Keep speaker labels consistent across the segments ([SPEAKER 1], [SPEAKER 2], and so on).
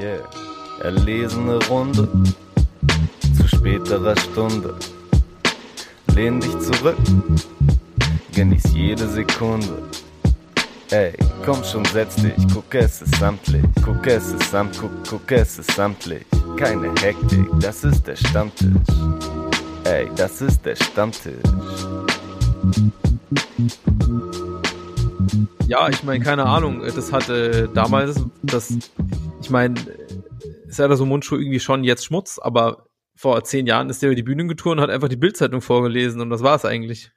[SPEAKER 1] Yeah, erlesene Runde zu späterer Stunde. Lehn dich zurück, genieß jede Sekunde. Ey, komm schon, setz dich, guck es ist samtlich, guck es ist samt, guck, guck es ist samtlich. Keine Hektik, das ist der Stammtisch. Ey, das ist der Stammtisch.
[SPEAKER 2] Ja, ich meine, keine Ahnung. Das hatte damals, das, ich meine, ist ja so Mundschuh irgendwie schon jetzt Schmutz, aber vor zehn Jahren ist der über die Bühne getourt und hat einfach die Bildzeitung vorgelesen und das war es eigentlich.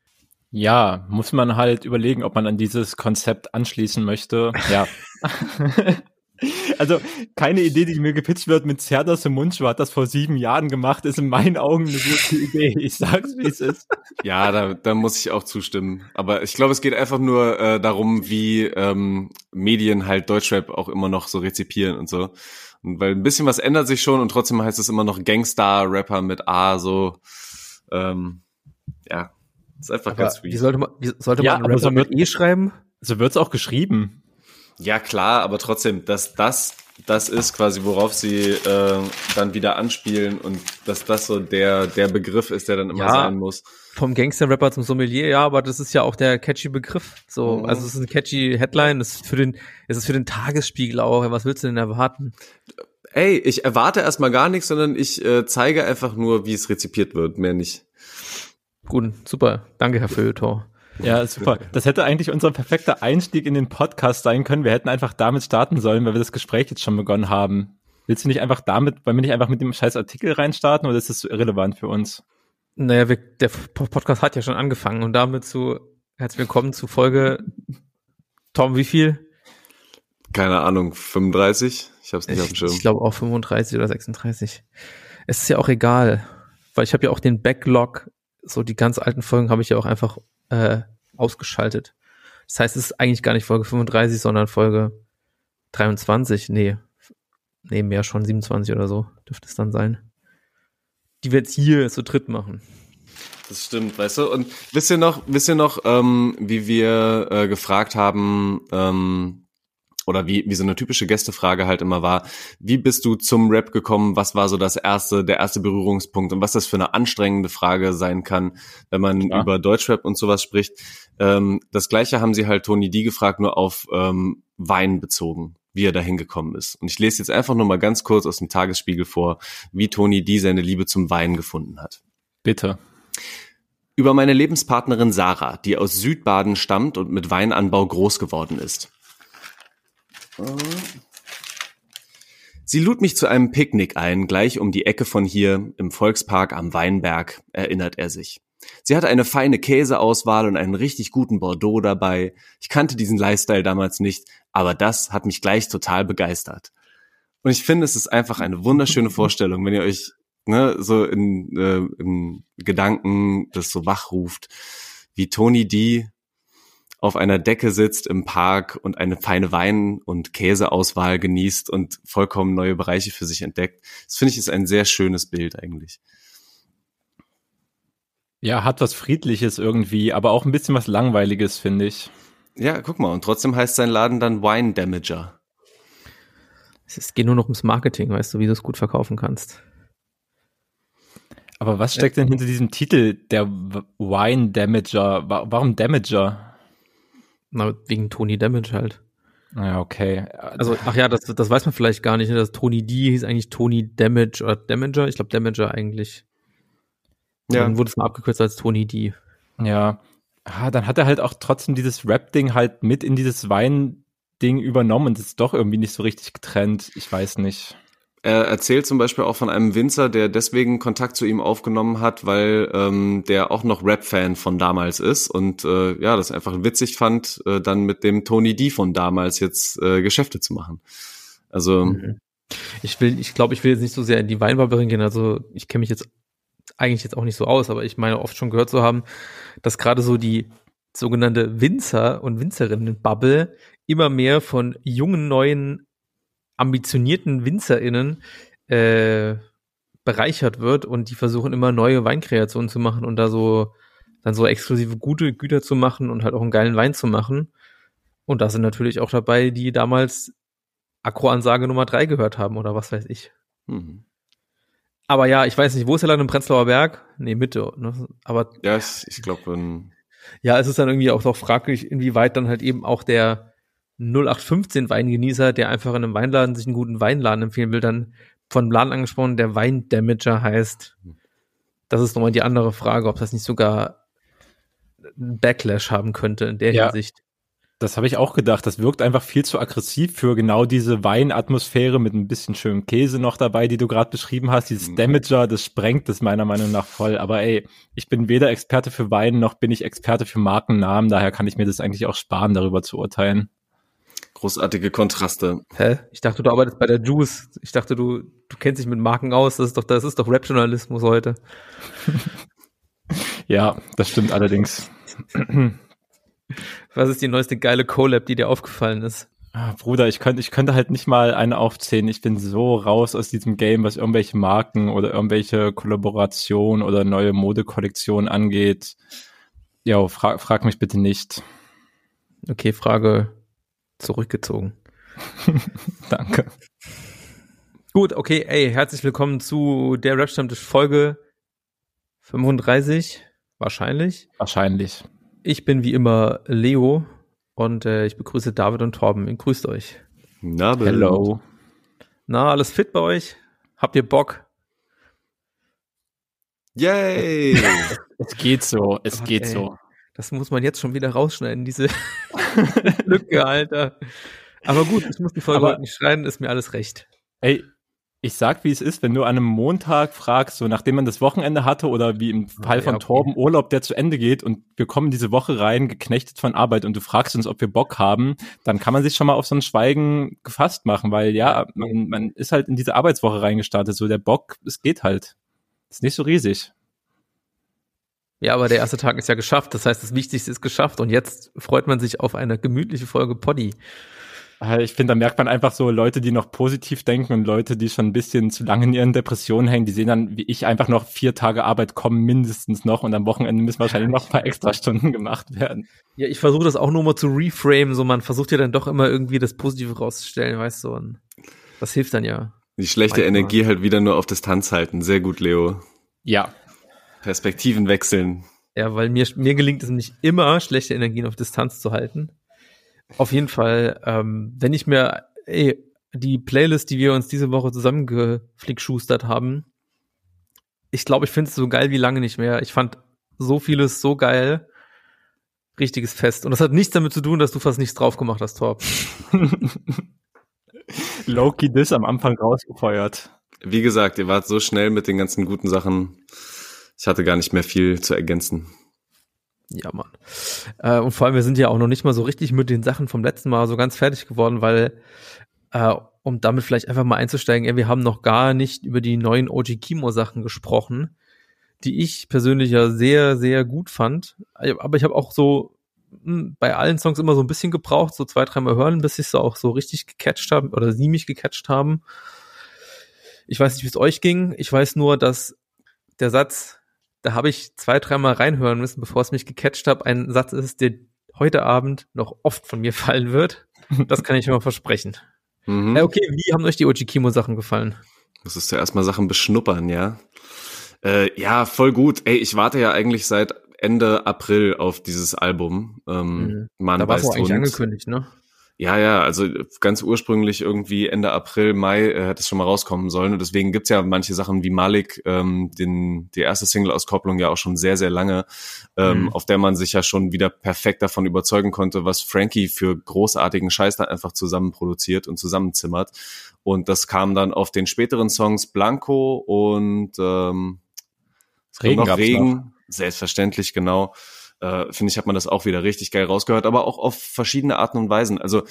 [SPEAKER 3] Ja, muss man halt überlegen, ob man an dieses Konzept anschließen möchte. Ja. Also keine Idee, die mir gepitcht wird mit Serdas im Mundschuh hat das vor sieben Jahren gemacht, ist in meinen Augen eine gute Idee. Ich sag's, wie es ist.
[SPEAKER 4] Ja, da, da muss ich auch zustimmen. Aber ich glaube, es geht einfach nur äh, darum, wie ähm, Medien halt Deutschrap auch immer noch so rezipieren und so. Und weil ein bisschen was ändert sich schon und trotzdem heißt es immer noch Gangstar-Rapper mit A, so ähm, ja. Ist einfach
[SPEAKER 2] Aber
[SPEAKER 4] ganz
[SPEAKER 2] wie
[SPEAKER 4] weird.
[SPEAKER 2] sollte man, wie sollte
[SPEAKER 3] Ja,
[SPEAKER 2] man Rapper
[SPEAKER 3] so
[SPEAKER 2] mit
[SPEAKER 3] wird-
[SPEAKER 2] E schreiben?
[SPEAKER 3] So wird's auch geschrieben.
[SPEAKER 4] Ja, klar, aber trotzdem, dass das das ist quasi, worauf sie äh, dann wieder anspielen und dass das so der der Begriff ist, der dann immer
[SPEAKER 2] Ja.
[SPEAKER 4] sein muss.
[SPEAKER 2] Vom Gangster-Rapper zum Sommelier, ja, aber das ist ja auch der catchy Begriff. So,
[SPEAKER 4] Mhm.
[SPEAKER 2] also es ist ein catchy Headline, das ist für den, es ist für den Tagesspiegel auch. Was willst du denn erwarten?
[SPEAKER 4] Ey, ich erwarte erstmal gar nichts, sondern ich äh, zeige einfach nur, wie es rezipiert wird, mehr nicht.
[SPEAKER 2] Gut, super. Danke, Herr Feuilleton.
[SPEAKER 3] Ja, super. Das hätte eigentlich unser perfekter Einstieg in den Podcast sein können. Wir hätten einfach damit starten sollen, weil wir das Gespräch jetzt schon begonnen haben. Willst du nicht einfach damit, weil wir nicht einfach mit dem scheiß Artikel reinstarten oder ist das irrelevant für uns?
[SPEAKER 2] Naja, wir, der Podcast hat ja schon angefangen und damit zu herzlich willkommen zu Folge Tom, wie viel?
[SPEAKER 4] Keine Ahnung, 35? Ich hab's nicht auf dem
[SPEAKER 2] Ich,
[SPEAKER 4] Schirm.
[SPEAKER 2] ich glaube auch 35 oder 36. Es ist ja auch egal, weil ich habe ja auch den Backlog, so die ganz alten Folgen habe ich ja auch einfach äh, ausgeschaltet. Das heißt, es ist eigentlich gar nicht Folge 35, sondern Folge 23. Nee, nee, mehr schon 27 oder so dürfte es dann sein. Die wir jetzt hier zu dritt machen.
[SPEAKER 4] Das stimmt, weißt du? Und wisst ihr noch, wisst ihr noch, ähm, wie wir äh, gefragt haben, ähm, oder wie, wie so eine typische Gästefrage halt immer war, wie bist du zum Rap gekommen? Was war so das erste, der erste Berührungspunkt und was das für eine anstrengende Frage sein kann, wenn man
[SPEAKER 3] Klar.
[SPEAKER 4] über Deutschrap und sowas spricht? Ähm, das gleiche haben sie halt Tony D gefragt, nur auf ähm, Wein bezogen, wie er da hingekommen ist. Und ich lese jetzt einfach nur mal ganz kurz aus dem Tagesspiegel vor, wie Tony D seine Liebe zum Wein gefunden hat.
[SPEAKER 3] Bitte.
[SPEAKER 4] Über meine Lebenspartnerin Sarah, die aus Südbaden stammt und mit Weinanbau groß geworden ist. Sie lud mich zu einem Picknick ein, gleich um die Ecke von hier, im Volkspark am Weinberg, erinnert er sich. Sie hatte eine feine Käseauswahl und einen richtig guten Bordeaux dabei. Ich kannte diesen Lifestyle damals nicht, aber das hat mich gleich total begeistert. Und ich finde, es ist einfach eine wunderschöne Vorstellung, wenn ihr euch ne, so in, äh, in Gedanken das so wachruft, wie Tony D auf einer Decke sitzt im Park und eine feine Wein- und Käseauswahl genießt und vollkommen neue Bereiche für sich entdeckt. Das finde ich ist ein sehr schönes Bild eigentlich.
[SPEAKER 3] Ja, hat was Friedliches irgendwie, aber auch ein bisschen was Langweiliges, finde ich.
[SPEAKER 4] Ja, guck mal, und trotzdem heißt sein Laden dann Wine Damager.
[SPEAKER 2] Es geht nur noch ums Marketing, weißt du, wie du es gut verkaufen kannst.
[SPEAKER 3] Aber was steckt denn hinter diesem Titel, der Wine Damager? Wa- Warum Damager?
[SPEAKER 2] Na, wegen Tony Damage halt.
[SPEAKER 3] Ja, okay.
[SPEAKER 2] Also, ach ja, das, das weiß man vielleicht gar nicht. Ne? Das Tony D hieß eigentlich Tony Damage oder Damager. Ich glaube Damager eigentlich. Und
[SPEAKER 4] Ja.
[SPEAKER 2] Dann wurde es mal abgekürzt als Tony D.
[SPEAKER 3] Ja. Ah, dann hat er halt auch trotzdem dieses Rap-Ding halt mit in dieses Wein-Ding übernommen und ist doch irgendwie nicht so richtig getrennt. Ich weiß nicht.
[SPEAKER 4] Er erzählt zum Beispiel auch von einem Winzer, der deswegen Kontakt zu ihm aufgenommen hat, weil ähm, der auch noch Rap-Fan von damals ist und äh, ja, das einfach witzig fand, äh, dann mit dem Tony D von damals jetzt äh, Geschäfte zu machen. Also
[SPEAKER 2] Mhm. Ich will, ich glaube, ich will jetzt nicht so sehr in die Weinbarberin gehen. Also ich kenne mich jetzt eigentlich jetzt auch nicht so aus, aber ich meine oft schon gehört zu haben, dass gerade so die sogenannte Winzer- und Winzerinnen-Bubble immer mehr von jungen, neuen, ambitionierten WinzerInnen äh, bereichert wird und die versuchen immer neue Weinkreationen zu machen und da so dann so exklusive gute Güter zu machen und halt auch einen geilen Wein zu machen. Und da sind natürlich auch dabei, die damals Akro-Ansage Nummer drei gehört haben oder was weiß ich.
[SPEAKER 4] Mhm.
[SPEAKER 2] Aber ja, ich weiß nicht, wo ist er dann im Prenzlauer Berg? Nee, Mitte, ne? Aber
[SPEAKER 4] Ja, ich, ich glaube,
[SPEAKER 2] ja, es ist dann irgendwie auch noch fraglich, inwieweit dann halt eben auch der 0815 Weingenießer, der einfach in einem Weinladen sich einen guten Weinladen empfehlen will, dann von Laden angesprochen, der Weindamager heißt. Das ist nochmal die andere Frage, ob das nicht sogar einen Backlash haben könnte in der
[SPEAKER 3] Ja.
[SPEAKER 2] Hinsicht.
[SPEAKER 3] Das habe ich auch gedacht. Das wirkt einfach viel zu aggressiv für genau diese Weinatmosphäre mit ein bisschen schönem Käse noch dabei, die du gerade beschrieben hast. Dieses
[SPEAKER 4] Mhm.
[SPEAKER 3] Damager, das sprengt es meiner Meinung nach voll. Aber ey, ich bin weder Experte für Wein noch bin ich Experte für Markennamen. Daher kann ich mir das eigentlich auch sparen, darüber zu urteilen.
[SPEAKER 4] Großartige Kontraste.
[SPEAKER 2] Hä? Ich dachte, du arbeitest bei der Juice. Ich dachte, du, du kennst dich mit Marken aus. Das ist doch, das ist doch Rap-Journalismus heute.
[SPEAKER 3] Ja, das stimmt allerdings.
[SPEAKER 2] Was ist die neueste geile Collab, die dir aufgefallen ist?
[SPEAKER 3] Ah, Bruder, ich könnte, ich könnte halt nicht mal eine aufzählen. Ich bin so raus aus diesem Game, was irgendwelche Marken oder irgendwelche Kollaborationen oder neue Modekollektionen angeht. Ja, frag, frag mich bitte nicht.
[SPEAKER 2] Okay, Frage zurückgezogen.
[SPEAKER 3] Danke.
[SPEAKER 2] Gut, okay, ey, herzlich willkommen zu der Rap-Stammtisch Folge 35, wahrscheinlich.
[SPEAKER 3] Wahrscheinlich.
[SPEAKER 2] Ich bin wie immer Leo und äh, ich begrüße David und Torben. Grüßt euch.
[SPEAKER 4] Na.
[SPEAKER 3] Hello.
[SPEAKER 2] Na, alles fit bei euch? Habt ihr Bock?
[SPEAKER 4] Yay!
[SPEAKER 3] Es geht so, es
[SPEAKER 2] Gott,
[SPEAKER 3] geht
[SPEAKER 2] ey.
[SPEAKER 3] so.
[SPEAKER 2] Das muss man jetzt schon wieder rausschneiden, diese Lücke, Alter. Aber gut, ich muss die Folge heute nicht schneiden, ist mir alles recht.
[SPEAKER 3] Ey, ich sag, wie es ist, wenn du an einem Montag fragst, so nachdem man das Wochenende hatte oder wie im Fall
[SPEAKER 2] ja,
[SPEAKER 3] von
[SPEAKER 2] okay.
[SPEAKER 3] Torben Urlaub, der zu Ende geht und wir kommen diese Woche rein, geknechtet von Arbeit und du fragst uns, ob wir Bock haben, dann kann man sich schon mal auf so ein Schweigen gefasst machen, weil ja, man, man ist halt in diese Arbeitswoche reingestartet, so der Bock, es geht halt. Ist nicht so riesig.
[SPEAKER 2] Ja, aber der erste Tag ist ja geschafft. Das heißt, das Wichtigste ist geschafft. Und jetzt freut man sich auf eine gemütliche Folge Poddy.
[SPEAKER 3] Äh, Ich finde, da merkt man einfach so Leute, die noch positiv denken und Leute, die schon ein bisschen zu lange in ihren Depressionen hängen, die sehen dann, wie ich, einfach noch vier Tage Arbeit kommen, mindestens noch. Und am Wochenende müssen wahrscheinlich noch ein paar extra Stunden gemacht werden.
[SPEAKER 2] Ja, ich versuche das auch nur mal zu reframe. So, man versucht ja dann doch immer irgendwie das Positive rauszustellen, weißt du. Und das hilft dann ja.
[SPEAKER 4] Die schlechte
[SPEAKER 2] Manchmal.
[SPEAKER 4] Energie halt wieder nur auf Distanz halten. Sehr gut, Leo.
[SPEAKER 3] Ja.
[SPEAKER 4] Perspektiven wechseln.
[SPEAKER 2] Ja, weil mir, mir gelingt es nicht immer, schlechte Energien auf Distanz zu halten. Auf jeden Fall, ähm, wenn ich mir ey, die Playlist, die wir uns diese Woche zusammengeflickschustert haben, ich glaube, ich finde es so geil wie lange nicht mehr. Ich fand so vieles so geil. Richtiges Fest. Und das hat nichts damit zu tun, dass du fast nichts drauf gemacht hast, Torb.
[SPEAKER 3] Loki Diss am Anfang rausgefeuert.
[SPEAKER 4] Wie gesagt, ihr wart so schnell mit den ganzen guten Sachen. Ich hatte gar nicht mehr viel zu ergänzen.
[SPEAKER 2] Ja, Mann. Äh, und vor allem, wir sind ja auch noch nicht mal so richtig mit den Sachen vom letzten Mal so ganz fertig geworden, weil, äh, um damit vielleicht einfach mal einzusteigen, ja, wir haben noch gar nicht über die neuen OG Kimo Sachen gesprochen, die ich persönlich ja sehr, sehr gut fand. Aber ich habe auch so mh, bei allen Songs immer so ein bisschen gebraucht, so zwei, dreimal hören, bis ich so auch so richtig gecatcht haben oder sie mich gecatcht haben. Ich weiß nicht, wie es euch ging. Ich weiß nur, dass der Satz, da habe ich zwei, dreimal reinhören müssen, bevor es mich gecatcht hat, ein Satz ist, der heute Abend noch oft von mir fallen wird. Das kann ich immer versprechen.
[SPEAKER 4] Mhm.
[SPEAKER 2] Ja, okay, wie haben euch die Oji Kimo Sachen gefallen?
[SPEAKER 4] Das ist ja erstmal Sachen beschnuppern, ja. Äh, ja, voll gut. Ey, ich warte ja eigentlich seit Ende April auf dieses Album. Ähm,
[SPEAKER 2] Mhm.
[SPEAKER 4] Mann
[SPEAKER 2] Da war es eigentlich angekündigt, ne?
[SPEAKER 4] Ja, ja, also ganz ursprünglich irgendwie Ende April, Mai äh, hätte es schon mal rauskommen sollen. Und deswegen gibt's ja manche Sachen wie Malik, ähm, den, die erste Single-Auskopplung ja auch schon sehr, sehr lange, ähm,
[SPEAKER 2] Mhm.
[SPEAKER 4] auf der man sich ja schon wieder perfekt davon überzeugen konnte, was Frankie für großartigen Scheiß da einfach zusammen produziert und zusammenzimmert. Und das kam dann auf den späteren Songs Blanco und ähm, kommt
[SPEAKER 3] Regen
[SPEAKER 4] noch Regen, selbstverständlich, genau äh, finde ich, hat man das auch wieder richtig geil rausgehört, aber auch auf verschiedene Arten und Weisen. Also,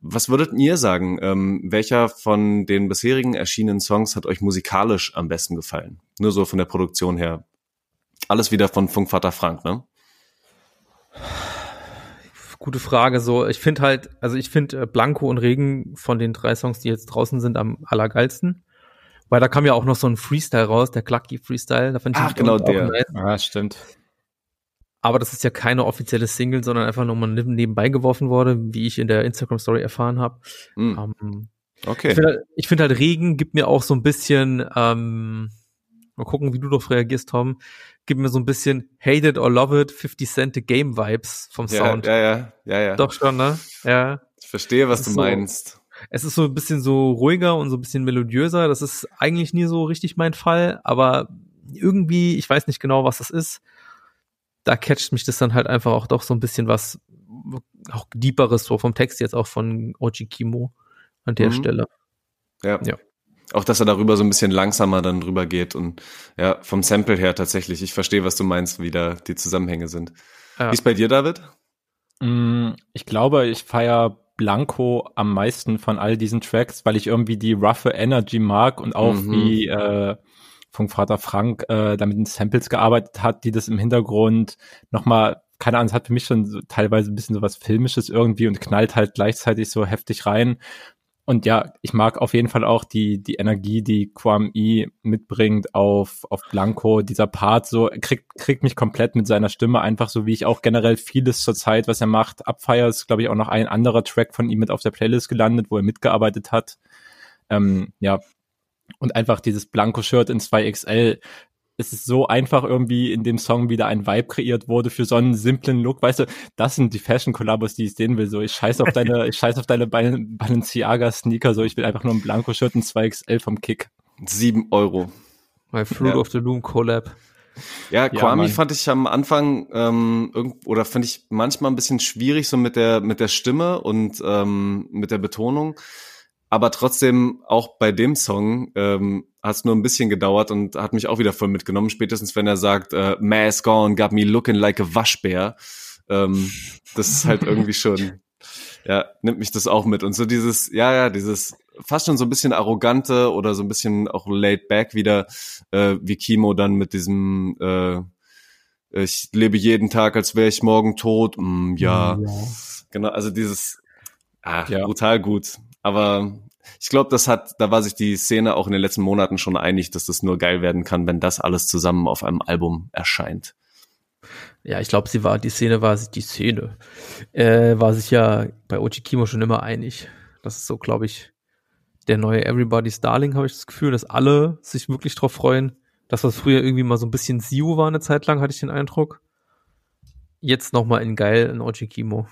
[SPEAKER 4] was würdet ihr sagen? Ähm, welcher von den bisherigen erschienenen Songs hat euch musikalisch am besten gefallen? Nur so von der Produktion her. Alles wieder von Funkvater Frank, ne?
[SPEAKER 2] Gute Frage. So, ich finde halt, also ich finde äh, Blanco und Regen von den drei Songs, die jetzt draußen sind, am allergeilsten. Weil da kam ja auch noch so ein Freestyle raus, der Clucky Freestyle. Da fand ich
[SPEAKER 4] Ach, genau der.
[SPEAKER 2] nice.
[SPEAKER 3] Ah, stimmt.
[SPEAKER 2] Aber das ist ja keine offizielle Single, sondern einfach nochmal nebenbei geworfen wurde, wie ich in der Instagram Story erfahren habe.
[SPEAKER 4] Hm.
[SPEAKER 2] Ähm,
[SPEAKER 4] Okay.
[SPEAKER 2] Ich finde halt, find halt, Regen gibt mir auch so ein bisschen, ähm, mal gucken, wie du darauf reagierst, Tom, gibt mir so ein bisschen Hate it or love it, 50 Cent the Game Vibes vom
[SPEAKER 4] ja,
[SPEAKER 2] Sound.
[SPEAKER 4] Ja, ja, ja, ja.
[SPEAKER 2] Doch schon, ne? Ja.
[SPEAKER 4] Ich verstehe, was du
[SPEAKER 2] so-
[SPEAKER 4] meinst.
[SPEAKER 2] Es ist so ein bisschen so ruhiger und so ein bisschen melodiöser. Das ist eigentlich nie so richtig mein Fall, aber irgendwie, ich weiß nicht genau, was das ist. Da catcht mich das dann halt einfach auch doch so ein bisschen was auch deeperes so vom Text jetzt auch von Oji Kimo an der
[SPEAKER 4] Mhm.
[SPEAKER 2] Stelle.
[SPEAKER 4] Ja.
[SPEAKER 2] Ja.
[SPEAKER 4] Auch, dass er darüber so ein bisschen langsamer dann drüber geht und ja, vom Sample her tatsächlich. Ich verstehe, was du meinst, wie da die Zusammenhänge sind.
[SPEAKER 2] Ja.
[SPEAKER 4] Wie ist bei dir, David?
[SPEAKER 3] Mm, Ich glaube, ich feier Blanco am meisten von all diesen Tracks, weil ich irgendwie die roughe Energy mag und auch
[SPEAKER 4] Mhm.
[SPEAKER 3] wie äh, Funkvater Frank äh, da mit den Samples gearbeitet hat, die das im Hintergrund nochmal, keine Ahnung, es hat für mich schon so, teilweise ein bisschen so was Filmisches irgendwie und knallt halt gleichzeitig so heftig rein. Und ja, ich mag auf jeden Fall auch die, die Energie, die Quam E mitbringt auf, auf Blanco. Dieser Part so, kriegt, kriegt mich komplett mit seiner Stimme einfach so, wie ich auch generell vieles zur Zeit, was er macht, abfeier. Ist, glaube ich, auch noch ein anderer Track von ihm mit auf der Playlist gelandet, wo er mitgearbeitet hat. Ähm, ja. Und einfach dieses Blanco-Shirt in 2XL. Es ist so einfach irgendwie in dem Song wieder ein Vibe kreiert wurde für so einen simplen Look. Weißt du, das sind die Fashion-Kollabos, die ich sehen will. So, ich scheiß auf deine, ich scheiß auf deine Bal- Balenciaga-Sneaker. So, ich will einfach nur ein Blanco-Shirt in 2XL vom Kick.
[SPEAKER 4] Sieben Euro.
[SPEAKER 2] My Fruit
[SPEAKER 4] Ja.
[SPEAKER 2] of the Loom Collab.
[SPEAKER 4] Ja, Kwame
[SPEAKER 3] Mann.
[SPEAKER 4] fand ich am Anfang ähm, irgend, oder fand ich manchmal ein bisschen schwierig so mit der mit der Stimme und ähm, mit der Betonung, aber trotzdem auch bei dem Song ähm, hat es nur ein bisschen gedauert und hat mich auch wieder voll mitgenommen. Spätestens wenn er sagt, äh, Mask on, got me looking like a Waschbär, ähm, das ist halt irgendwie schon, ja, nimmt mich das auch mit und so dieses, ja, ja, dieses fast schon so ein bisschen arrogante oder so ein bisschen auch laid back wieder, äh, wie Kimo dann mit diesem äh, ich lebe jeden Tag, als wäre ich morgen tot. Mm, ja. genau, also dieses ah,
[SPEAKER 3] Ja.
[SPEAKER 4] brutal gut. Aber ich glaube, das hat, da war sich die Szene auch in den letzten Monaten schon einig, dass das nur geil werden kann, wenn das alles zusammen auf einem Album erscheint.
[SPEAKER 2] Ja, ich glaube, sie war, die Szene war sich, die Szene, äh, war sich ja bei Oji Kimo schon immer einig. Das ist so, glaube ich, der neue Everybody's Darling, habe ich das Gefühl, dass alle sich wirklich drauf freuen. Das, was früher irgendwie mal so ein bisschen Siu war eine Zeit lang, hatte ich den Eindruck. Jetzt nochmal in geil in Oji Kimo.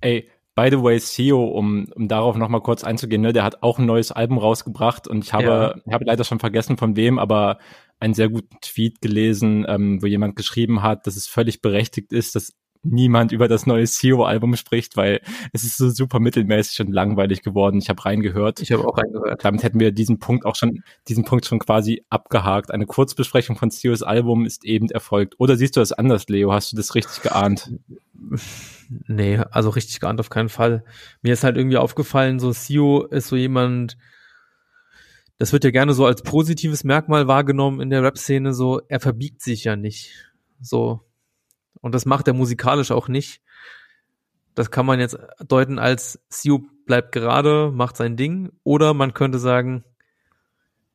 [SPEAKER 3] Ey, by the way, CEO, um, um darauf nochmal kurz einzugehen, ne, der hat auch ein neues Album rausgebracht und ich habe,
[SPEAKER 2] Ja.
[SPEAKER 3] ich habe leider schon vergessen von wem, aber einen sehr guten Tweet gelesen, ähm, wo jemand geschrieben hat, dass es völlig berechtigt ist, dass niemand über das neue CEO-Album spricht, weil es ist so super mittelmäßig und langweilig geworden. Ich habe reingehört.
[SPEAKER 2] Ich habe auch reingehört.
[SPEAKER 3] Damit hätten wir diesen Punkt auch schon, diesen Punkt schon quasi abgehakt. Eine Kurzbesprechung von CEOs Album ist eben erfolgt. Oder siehst du das anders, Leo? Hast du das richtig geahnt?
[SPEAKER 2] Nee, also richtig geahnt auf keinen Fall. Mir ist halt irgendwie aufgefallen, so Sio ist so jemand, das wird ja gerne so als positives Merkmal wahrgenommen in der Rap-Szene, so, er verbiegt sich ja nicht. So. Und das macht er musikalisch auch nicht. Das kann man jetzt deuten als Sio bleibt gerade, macht sein Ding, oder man könnte sagen,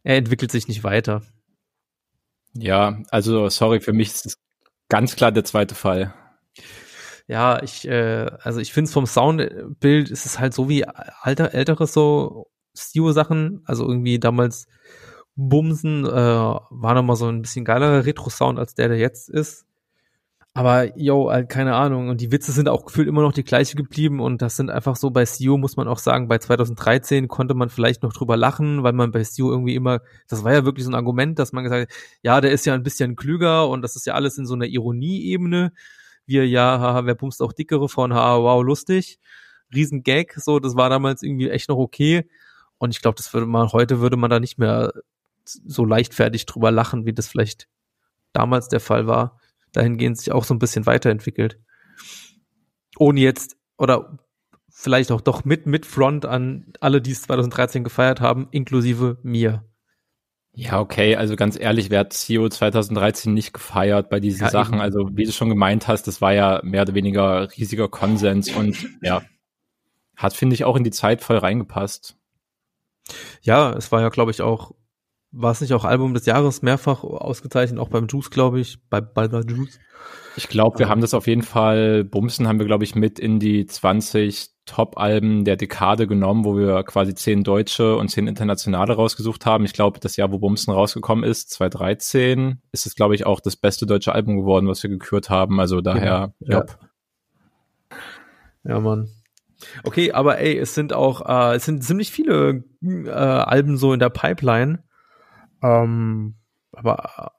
[SPEAKER 2] er entwickelt sich nicht weiter.
[SPEAKER 3] Ja, also sorry, für mich ist es ganz klar der zweite Fall.
[SPEAKER 2] Ja, ich, äh, also ich finde es vom Soundbild ist es halt so wie alter, ältere so Stio-Sachen, also irgendwie damals Bumsen, äh, war nochmal so ein bisschen geilerer Retro-Sound als der, der jetzt ist. Aber, yo, halt, keine Ahnung. Und die Witze sind auch gefühlt immer noch die gleiche geblieben. Und das sind einfach so bei Stio, muss man auch sagen, bei 2013 konnte man vielleicht noch drüber lachen, weil man bei Stio irgendwie immer, das war ja wirklich so ein Argument, dass man gesagt hat, ja, der ist ja ein bisschen klüger und das ist ja alles in so einer Ironie-Ebene wir, ja, haha, wer bumst auch dickere von, haha, wow, lustig. Riesengag, so, das war damals irgendwie echt noch okay. Und ich glaube, das würde man, heute würde man da nicht mehr so leichtfertig drüber lachen, wie das vielleicht damals der Fall war. Dahingehend sich auch so ein bisschen weiterentwickelt. Ohne jetzt, oder vielleicht auch doch mit, mit Front an alle, die es 2013 gefeiert haben, inklusive mir.
[SPEAKER 3] Ja, okay, also ganz ehrlich, wer hat CEO 2013 nicht gefeiert bei diesen
[SPEAKER 2] Ja,
[SPEAKER 3] Sachen?
[SPEAKER 2] eben.
[SPEAKER 3] Also, wie du schon gemeint hast, das war ja mehr oder weniger riesiger Konsens und ja, hat, finde ich, auch in die Zeit voll reingepasst.
[SPEAKER 2] Ja, es war ja, glaube ich, auch war es nicht auch Album des Jahres mehrfach ausgezeichnet, auch beim Juice, glaube ich, bei, bei der Juice.
[SPEAKER 3] Ich glaube, wir haben das auf jeden Fall, Bumsen haben wir, glaube ich, mit in die 20 Top-Alben der Dekade genommen, wo wir quasi zehn deutsche und zehn internationale rausgesucht haben. Ich glaube, das Jahr, wo Bumsen rausgekommen ist, 2013, ist es, glaube ich, auch das beste deutsche Album geworden, was wir gekürt haben. Also daher,
[SPEAKER 2] ja. ja. Ja, Mann. Okay, aber ey, es sind auch, äh, es sind ziemlich viele äh, Alben so in der Pipeline. Ähm, aber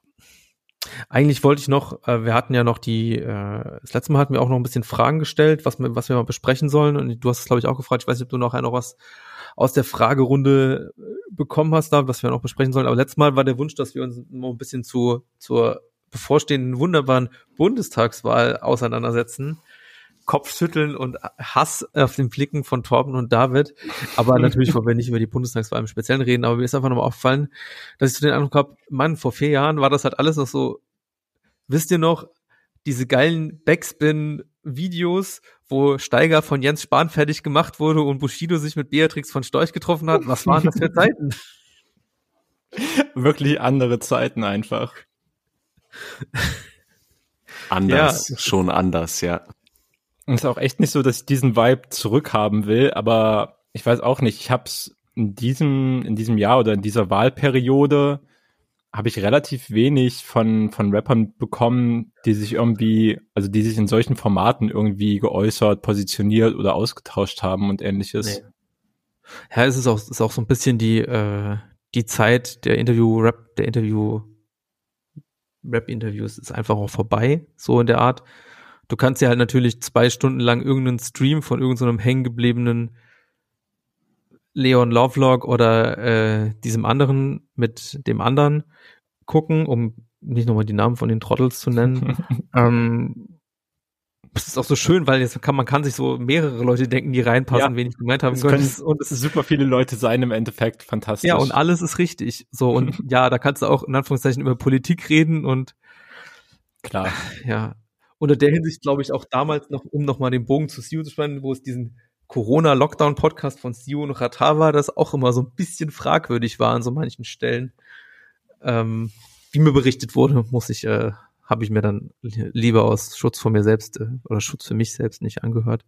[SPEAKER 2] äh, eigentlich wollte ich noch, äh, wir hatten ja noch die, äh, das letzte Mal hatten wir auch noch ein bisschen Fragen gestellt, was wir, was wir mal besprechen sollen. Und du hast es, glaube ich, auch gefragt. Ich weiß nicht, ob du noch, noch was aus der Fragerunde äh, bekommen hast, da, was wir noch besprechen sollen. Aber letztes Mal war der Wunsch, dass wir uns noch ein bisschen zu, zur bevorstehenden wunderbaren Bundestagswahl auseinandersetzen. Kopfschütteln und Hass auf den Blicken von Torben und David. Aber natürlich wollen wir nicht über die Bundestagswahl im Speziellen reden, aber mir ist einfach nochmal aufgefallen, dass ich so den Eindruck habe, Mann, vor vier Jahren war das halt alles noch so, wisst ihr noch, diese geilen Backspin-Videos, wo Steiger von Jens Spahn fertig gemacht wurde und Bushido sich mit Beatrix von Storch getroffen hat. Was waren das für Zeiten?
[SPEAKER 3] Wirklich andere Zeiten einfach.
[SPEAKER 4] Anders, ja. schon anders, ja.
[SPEAKER 3] Und es ist auch echt nicht so, dass ich diesen Vibe zurückhaben will, aber ich weiß auch nicht, ich habe es in diesem, in diesem Jahr oder in dieser Wahlperiode habe ich relativ wenig von, von Rappern bekommen, die sich irgendwie, also die sich in solchen Formaten irgendwie geäußert, positioniert oder ausgetauscht haben und ähnliches. Nee.
[SPEAKER 2] Ja, es ist auch, ist auch so ein bisschen die, äh, die Zeit der Interview-Rap, der Interview, Rap-Interviews ist einfach auch vorbei, so in der Art. Du kannst ja halt natürlich zwei Stunden lang irgendeinen Stream von irgendeinem so hängengebliebenen Leon Lovelock oder äh, diesem anderen mit dem anderen gucken, um nicht nochmal die Namen von den Trottels zu nennen. ähm, das ist auch so schön, weil jetzt kann man kann sich so mehrere Leute denken, die reinpassen, ja, wen ich gemeint haben
[SPEAKER 3] können. Und es ist super viele Leute sein im Endeffekt, fantastisch.
[SPEAKER 2] Ja, und alles ist richtig. So und ja, da kannst du auch in Anführungszeichen über Politik reden und
[SPEAKER 3] klar.
[SPEAKER 2] Ja, unter der Hinsicht glaube ich auch damals noch, um nochmal den Bogen zu Sio zu spannen, wo es diesen Corona-Lockdown-Podcast von Sio und Ratar war, das auch immer so ein bisschen fragwürdig war an so manchen Stellen. Ähm, wie mir berichtet wurde, muss ich, äh, habe ich mir dann lieber aus Schutz vor mir selbst äh, oder Schutz für mich selbst nicht angehört.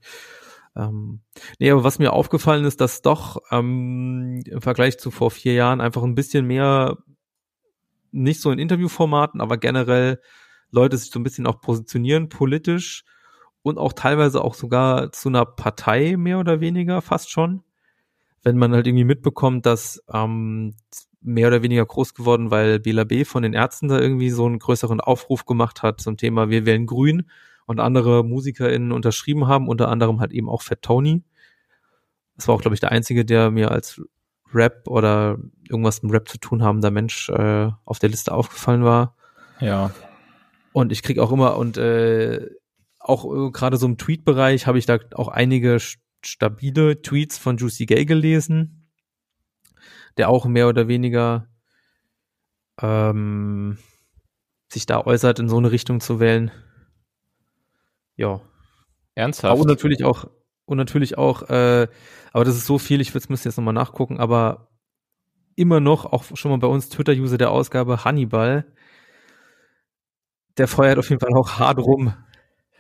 [SPEAKER 2] Ähm, nee, aber was mir aufgefallen ist, dass doch ähm, im Vergleich zu vor vier Jahren einfach ein bisschen mehr, nicht so in Interviewformaten, aber generell Leute sich so ein bisschen auch positionieren politisch und auch teilweise auch sogar zu einer Partei mehr oder weniger fast schon. Wenn man halt irgendwie mitbekommt, dass ähm, mehr oder weniger groß geworden, weil Bela B von den Ärzten da irgendwie so einen größeren Aufruf gemacht hat zum Thema Wir wählen Grün und andere MusikerInnen unterschrieben haben, unter anderem halt eben auch Fat Tony. Das war auch, glaube ich, der einzige, der mir als Rap oder irgendwas mit Rap zu tun haben, der Mensch äh, auf der Liste aufgefallen war.
[SPEAKER 3] Ja.
[SPEAKER 2] Und ich krieg auch immer und äh, auch äh, gerade so im Tweet-Bereich habe ich da auch einige stabile Tweets von Juicy Gay gelesen, der auch mehr oder weniger ähm, sich da äußert, in so eine Richtung zu wählen. Ja.
[SPEAKER 3] Ernsthaft?
[SPEAKER 2] Und natürlich auch, und natürlich auch, äh, aber das ist so viel, ich müsste jetzt nochmal nachgucken, aber immer noch, auch schon mal bei uns Twitter-User der Ausgabe Hannibal, der feuert auf jeden Fall auch hart rum.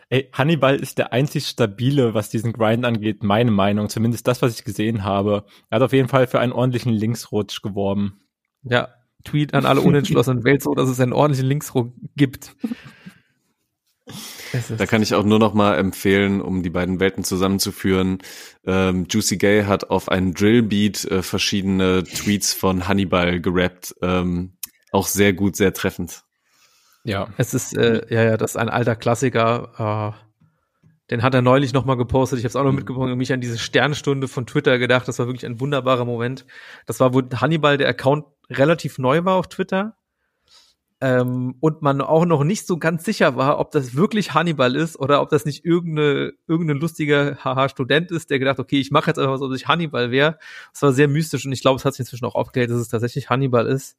[SPEAKER 3] Ey, Hannibal ist der einzig stabile, was diesen Grind angeht, meine Meinung. Zumindest das, was ich gesehen habe. Er hat auf jeden Fall für einen ordentlichen Linksrutsch geworben.
[SPEAKER 2] Ja, Tweet an alle unentschlossenen Welt so, dass es einen ordentlichen Linksrutsch gibt.
[SPEAKER 4] Da kann ich auch nur noch mal empfehlen, um die beiden Welten zusammenzuführen. Ähm, Juicy Gay hat auf einen Drillbeat äh, verschiedene Tweets von Hannibal gerappt. Ähm, auch sehr gut, sehr treffend.
[SPEAKER 2] Ja. Es ist, äh, ja, ja, das ist ein alter Klassiker. Äh, den hat er neulich nochmal gepostet. Ich habe es auch noch mitgebracht und mich an diese Sternstunde von Twitter gedacht. Das war wirklich ein wunderbarer Moment. Das war, wo Hannibal, der Account relativ neu war auf Twitter. Ähm, und man auch noch nicht so ganz sicher war, ob das wirklich Hannibal ist oder ob das nicht irgendeine, irgendein lustiger Haha-Student ist, der gedacht, okay, ich mache jetzt einfach so, ob ich Hannibal wäre. Das war sehr mystisch und ich glaube, es hat sich inzwischen auch aufgeklärt, dass es tatsächlich Hannibal ist.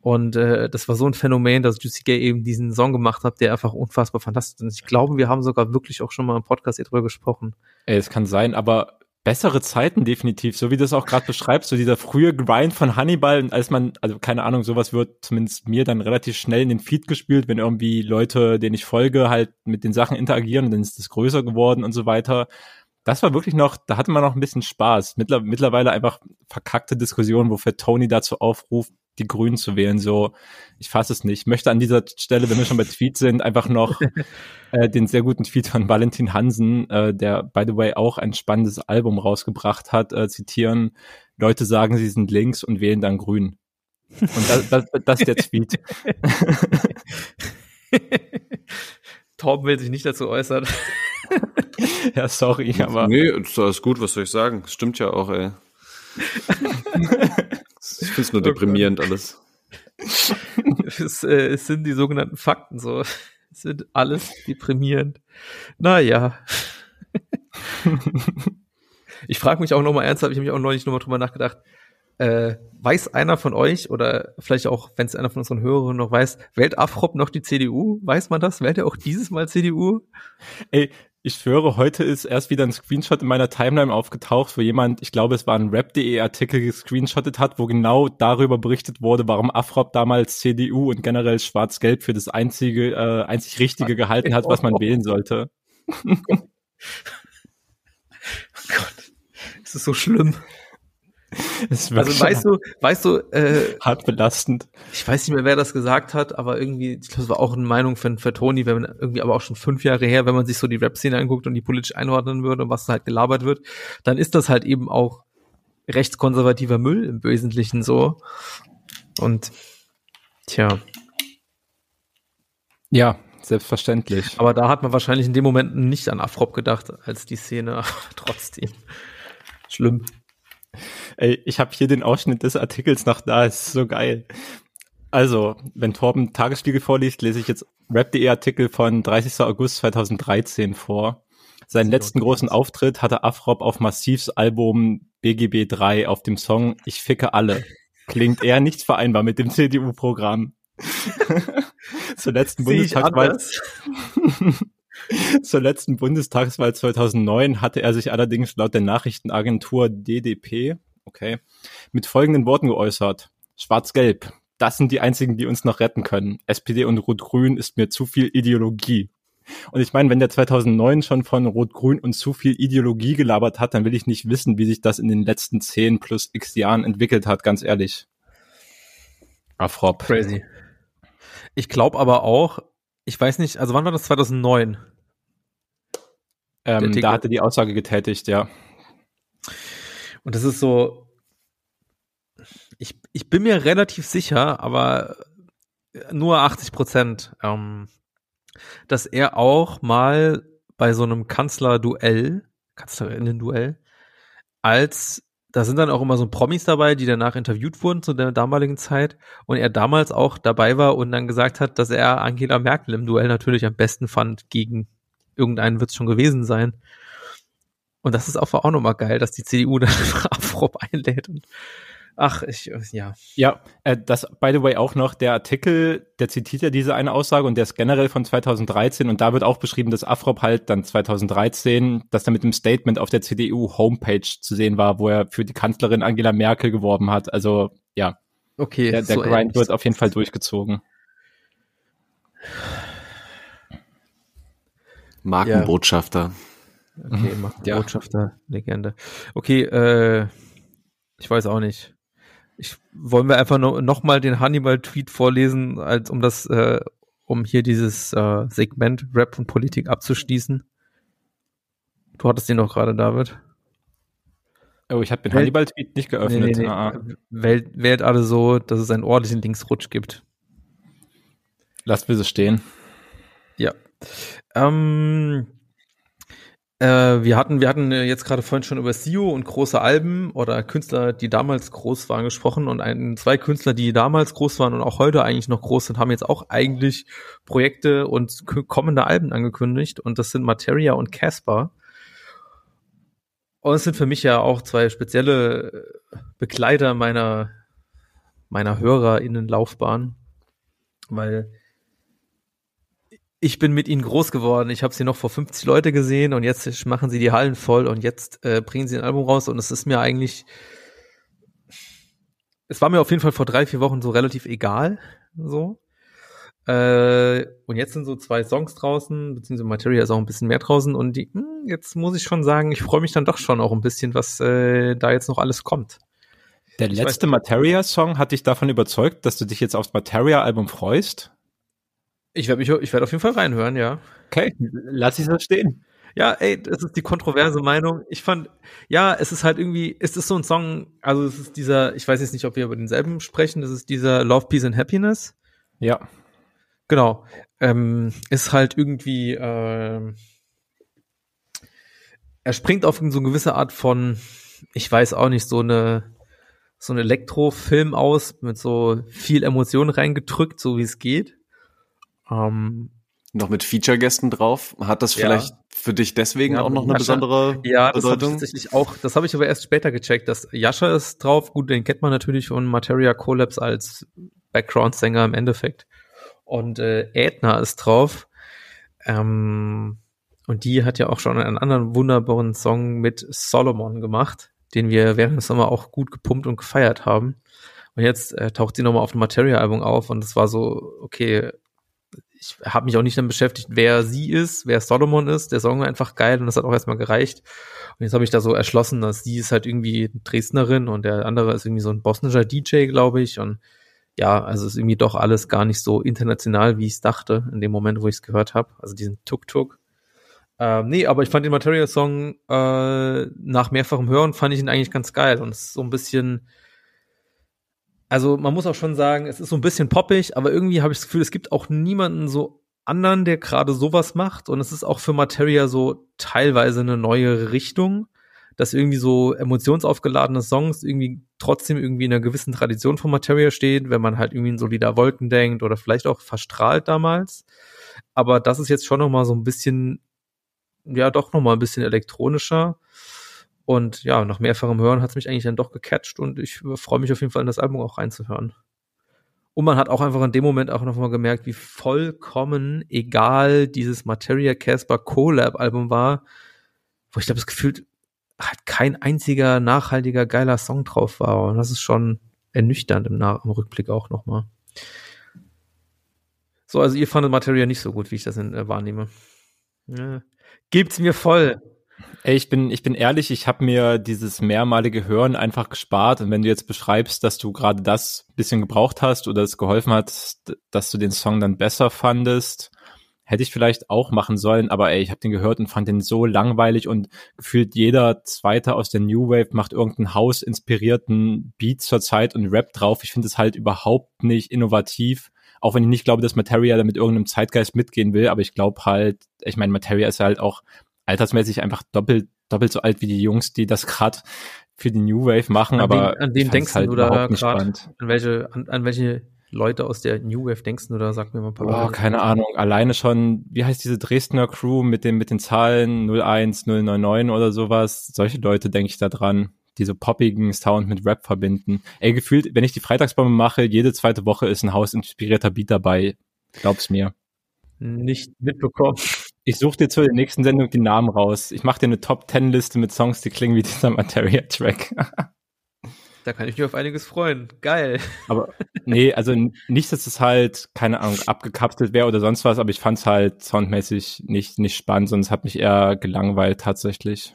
[SPEAKER 2] Und äh, das war so ein Phänomen, dass Juicy Gay eben diesen Song gemacht hat, der einfach unfassbar fantastisch ist. Ich glaube, wir haben sogar wirklich auch schon mal im Podcast hier drüber gesprochen.
[SPEAKER 3] Ey, es kann sein, aber bessere Zeiten definitiv, so wie du es auch gerade beschreibst, so dieser frühe Grind von Hannibal, als man, also keine Ahnung, sowas wird zumindest mir dann relativ schnell in den Feed gespielt, wenn irgendwie Leute, denen ich folge, halt mit den Sachen interagieren und dann ist das größer geworden und so weiter. Das war wirklich noch, da hatte man noch ein bisschen Spaß. Mittler, mittlerweile einfach verkackte Diskussionen, wofür Tony dazu aufruft, die Grünen zu wählen. So, ich fasse es nicht. Ich möchte an dieser Stelle, wenn wir schon bei Tweets sind, einfach noch äh, den sehr guten Tweet von Valentin Hansen, äh, der by the way auch ein spannendes Album rausgebracht hat, äh, zitieren. Leute sagen, sie sind links und wählen dann grün. Und das, das, das ist der Tweet.
[SPEAKER 2] Torben will sich nicht dazu äußern.
[SPEAKER 3] ja, sorry, aber.
[SPEAKER 4] Nee, ist alles gut, was soll ich sagen? Das stimmt ja auch, ey. Ich finde es nur deprimierend alles.
[SPEAKER 2] es, äh, es sind die sogenannten Fakten so. Es sind alles deprimierend. Naja. ich frage mich auch nochmal ernsthaft, ich habe mich auch neulich nochmal drüber nachgedacht, äh, weiß einer von euch oder vielleicht auch, wenn es einer von unseren Hörern noch weiß, wählt Afrop noch die CDU? Weiß man das? Wählt er auch dieses Mal CDU?
[SPEAKER 3] Ey, ich schwöre, heute ist erst wieder ein Screenshot in meiner Timeline aufgetaucht, wo jemand, ich glaube, es war ein Rap.de Artikel gescreenshottet hat, wo genau darüber berichtet wurde, warum Afrop damals CDU und generell Schwarz-Gelb für das einzige, äh, einzig Richtige gehalten hat, was man wählen sollte.
[SPEAKER 2] oh Gott, es ist so schlimm. also weißt du, weißt du, äh,
[SPEAKER 3] hart belastend.
[SPEAKER 2] Ich weiß nicht mehr, wer das gesagt hat, aber irgendwie, ich glaube, das war auch eine Meinung für, für Tony, wenn man irgendwie aber auch schon fünf Jahre her, wenn man sich so die Rap-Szene anguckt und die politisch einordnen würde und was halt gelabert wird, dann ist das halt eben auch rechtskonservativer Müll im Wesentlichen so. Und tja.
[SPEAKER 3] Ja, selbstverständlich.
[SPEAKER 2] Aber da hat man wahrscheinlich in dem Moment nicht an Afrop gedacht, als die Szene, trotzdem. Schlimm.
[SPEAKER 3] Ey, ich habe hier den Ausschnitt des Artikels noch da, es ist so geil. Also, wenn Torben Tagesspiegel vorliest, lese ich jetzt Rap.de Artikel von 30. August 2013 vor. Seinen letzten großen Auftritt hatte Afrop auf Massivs Album BGB 3 auf dem Song Ich ficke alle. Klingt eher nicht vereinbar mit dem CDU-Programm. Zur letzten Bundestagswahl. Zur letzten Bundestagswahl 2009 hatte er sich allerdings laut der Nachrichtenagentur DDP, okay, mit folgenden Worten geäußert. Schwarz-Gelb. Das sind die einzigen, die uns noch retten können. SPD und Rot-Grün ist mir zu viel Ideologie. Und ich meine, wenn der 2009 schon von Rot-Grün und zu viel Ideologie gelabert hat, dann will ich nicht wissen, wie sich das in den letzten 10 plus x Jahren entwickelt hat, ganz ehrlich.
[SPEAKER 2] Afrop. Crazy. Ich glaube aber auch, ich weiß nicht, also wann war das 2009?
[SPEAKER 3] Ähm, da hatte die Aussage getätigt, ja.
[SPEAKER 2] Und das ist so, ich, ich bin mir relativ sicher, aber nur 80 Prozent, ähm, dass er auch mal bei so einem Kanzlerduell, Kanzlerinnen-Duell, als da sind dann auch immer so Promis dabei, die danach interviewt wurden zu der damaligen Zeit und er damals auch dabei war und dann gesagt hat, dass er Angela Merkel im Duell natürlich am besten fand gegen irgendeinen wird es schon gewesen sein. Und das ist auch, auch nochmal geil, dass die CDU dann Afrop einlädt und Ach, ich, ja.
[SPEAKER 3] Ja, äh, das, by the way, auch noch, der Artikel, der zitiert ja diese eine Aussage und der ist generell von 2013 und da wird auch beschrieben, dass Afrop halt dann 2013, dass er mit dem Statement auf der CDU-Homepage zu sehen war, wo er für die Kanzlerin Angela Merkel geworben hat. Also, ja.
[SPEAKER 2] Okay.
[SPEAKER 3] Der, der so Grind wird auf jeden Fall durchgezogen.
[SPEAKER 4] Markenbotschafter.
[SPEAKER 2] Okay, mhm. Markenbotschafter, Legende. Okay, äh, ich weiß auch nicht. Ich, wollen wir einfach noch, noch mal den Hannibal-Tweet vorlesen, als um das, äh, um hier dieses äh, Segment Rap und Politik abzuschließen? Du hattest den noch gerade, David.
[SPEAKER 3] Oh, ich habe den Hannibal-Tweet nicht geöffnet. Nee, nee, nee. Ah.
[SPEAKER 2] Wählt, wählt alle so, dass es einen ordentlichen Linksrutsch gibt.
[SPEAKER 3] Lasst wir so stehen.
[SPEAKER 2] Ja. Ähm, äh, wir hatten, wir hatten äh, jetzt gerade vorhin schon über SEO und große Alben oder Künstler, die damals groß waren, gesprochen und ein, zwei Künstler, die damals groß waren und auch heute eigentlich noch groß sind, haben jetzt auch eigentlich Projekte und kommende Alben angekündigt und das sind Materia und Casper. Und es sind für mich ja auch zwei spezielle Begleiter meiner, meiner HörerInnen-Laufbahn, weil ich bin mit ihnen groß geworden. Ich habe sie noch vor 50 Leute gesehen und jetzt machen sie die Hallen voll und jetzt äh, bringen sie ein Album raus und es ist mir eigentlich, es war mir auf jeden Fall vor drei, vier Wochen so relativ egal, so. Äh, und jetzt sind so zwei Songs draußen, beziehungsweise Materia ist auch ein bisschen mehr draußen und die, mh, hm, jetzt muss ich schon sagen, ich freue mich dann doch schon auch ein bisschen, was äh, da jetzt noch alles kommt.
[SPEAKER 3] Der letzte Materia-Song hat dich davon überzeugt, dass du dich jetzt aufs Materia-Album freust?
[SPEAKER 2] Ich werde mich, ich werde auf jeden Fall reinhören, ja.
[SPEAKER 3] Okay, lass ich so stehen.
[SPEAKER 2] Ja, ey, das ist die kontroverse Meinung. Ich fand, ja, es ist halt irgendwie, es ist so ein Song, also es ist dieser, ich weiß jetzt nicht, ob wir über denselben sprechen, das ist dieser Love, Peace and Happiness.
[SPEAKER 3] Ja.
[SPEAKER 2] Genau. Ähm, ist halt irgendwie, äh, er springt auf so eine gewisse Art von, ich weiß auch nicht, so eine, so ein Elektrofilm aus, mit so viel Emotionen reingedrückt, so wie es geht.
[SPEAKER 4] Ähm, noch mit Feature-Gästen drauf. Hat das vielleicht ja. für dich deswegen ja, auch noch eine Jascha, besondere
[SPEAKER 2] Ja, das habe ich tatsächlich auch. Das habe ich aber erst später gecheckt. Dass Jascha ist drauf. Gut, den kennt man natürlich von Materia Collapse als Background-Sänger im Endeffekt. Und äh, Edna ist drauf. Ähm, und die hat ja auch schon einen anderen wunderbaren Song mit Solomon gemacht, den wir während des Sommer auch gut gepumpt und gefeiert haben. Und jetzt äh, taucht sie nochmal auf dem Materia-Album auf und es war so, okay, ich habe mich auch nicht damit beschäftigt, wer sie ist, wer Solomon ist. Der Song war einfach geil und das hat auch erstmal gereicht. Und jetzt habe ich da so erschlossen, dass sie ist halt irgendwie Dresdnerin und der andere ist irgendwie so ein bosnischer DJ, glaube ich. Und ja, also ist irgendwie doch alles gar nicht so international, wie ich es dachte, in dem Moment, wo ich es gehört habe. Also diesen Tuk-Tuk. Ähm, nee, aber ich fand den Material-Song äh, nach mehrfachem Hören fand ich ihn eigentlich ganz geil. Und es ist so ein bisschen also man muss auch schon sagen, es ist so ein bisschen poppig, aber irgendwie habe ich das Gefühl, es gibt auch niemanden so anderen, der gerade sowas macht. Und es ist auch für Materia so teilweise eine neue Richtung, dass irgendwie so emotionsaufgeladene Songs irgendwie trotzdem irgendwie in einer gewissen Tradition von Materia stehen, wenn man halt irgendwie in solider Wolken denkt oder vielleicht auch verstrahlt damals. Aber das ist jetzt schon noch mal so ein bisschen, ja, doch noch mal ein bisschen elektronischer. Und ja, nach mehrfachem Hören hat es mich eigentlich dann doch gecatcht und ich freue mich auf jeden Fall in das Album auch reinzuhören. Und man hat auch einfach in dem Moment auch nochmal gemerkt, wie vollkommen egal dieses Materia Casper Collab Album war, wo ich glaube, das gefühlt halt kein einziger nachhaltiger geiler Song drauf war. Und das ist schon ernüchternd im, Nach im Rückblick auch nochmal. So, also ihr fandet Materia nicht so gut, wie ich das in, äh, wahrnehme. Ja. Gebt's mir voll.
[SPEAKER 3] Ey, ich bin, ich bin ehrlich, ich habe mir dieses mehrmalige Hören einfach gespart. Und wenn du jetzt beschreibst, dass du gerade das bisschen gebraucht hast oder es geholfen hat, dass du den Song dann besser fandest, hätte ich vielleicht auch machen sollen. Aber ey, ich habe den gehört und fand den so langweilig und gefühlt jeder Zweite aus der New Wave macht irgendeinen House-inspirierten Beat zurzeit und Rap drauf. Ich finde es halt überhaupt nicht innovativ auch wenn ich nicht glaube, dass Materia da mit irgendeinem Zeitgeist mitgehen will, aber ich glaube halt, ich meine, Materia ist halt auch altersmäßig einfach doppelt, doppelt so alt wie die Jungs, die das gerade für die New Wave machen,
[SPEAKER 2] an
[SPEAKER 3] aber
[SPEAKER 2] wen, an wen denkst halt du da gerade? An welche, an, an welche Leute aus der New Wave denkst du da? Sag mir mal ein
[SPEAKER 3] paar. Oh, keine Ahnung. Alleine schon, wie heißt diese Dresdner Crew mit den, mit den Zahlen 01, 099 oder sowas? Solche Leute denke ich da dran, die so poppigen Sound mit Rap verbinden. Ey, gefühlt, wenn ich die Freitagsbombe mache, jede zweite Woche ist ein hausinspirierter Beat dabei. Glaub's mir.
[SPEAKER 2] Nicht mitbekommen.
[SPEAKER 3] Ich suche dir zur nächsten Sendung die Namen raus. Ich mache dir eine Top-10-Liste mit Songs, die klingen wie dieser Materia-Track.
[SPEAKER 2] da kann ich mich auf einiges freuen. Geil.
[SPEAKER 3] Aber nee, also nicht, dass es halt, keine Ahnung, abgekapselt wäre oder sonst was, aber ich fand es halt soundmäßig nicht, nicht spannend, sondern es hat mich eher gelangweilt tatsächlich.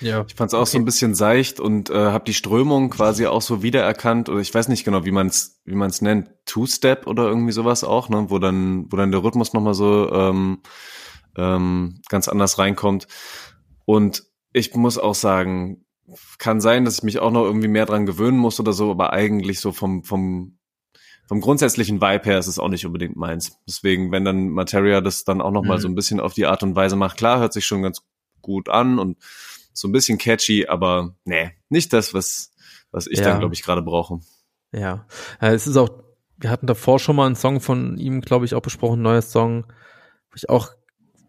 [SPEAKER 4] Ja. Ich fand es auch okay. so ein bisschen seicht und äh, habe die Strömung quasi auch so wiedererkannt oder ich weiß nicht genau, wie man es wie man es nennt, Two-Step oder irgendwie sowas auch, ne, wo dann wo dann der Rhythmus nochmal so ähm, ähm, ganz anders reinkommt. Und ich muss auch sagen, kann sein, dass ich mich auch noch irgendwie mehr dran gewöhnen muss oder so, aber eigentlich so vom vom vom grundsätzlichen Vibe her ist es auch nicht unbedingt meins. Deswegen, wenn dann Materia das dann auch noch mal mhm. so ein bisschen auf die Art und Weise macht, klar, hört sich schon ganz gut an und so ein bisschen catchy, aber nee, nicht das, was, was ich ja. dann, glaube ich, gerade brauche.
[SPEAKER 2] Ja, äh, es ist auch, wir hatten davor schon mal einen Song von ihm, glaube ich, auch besprochen, ein neuer Song, wo ich auch,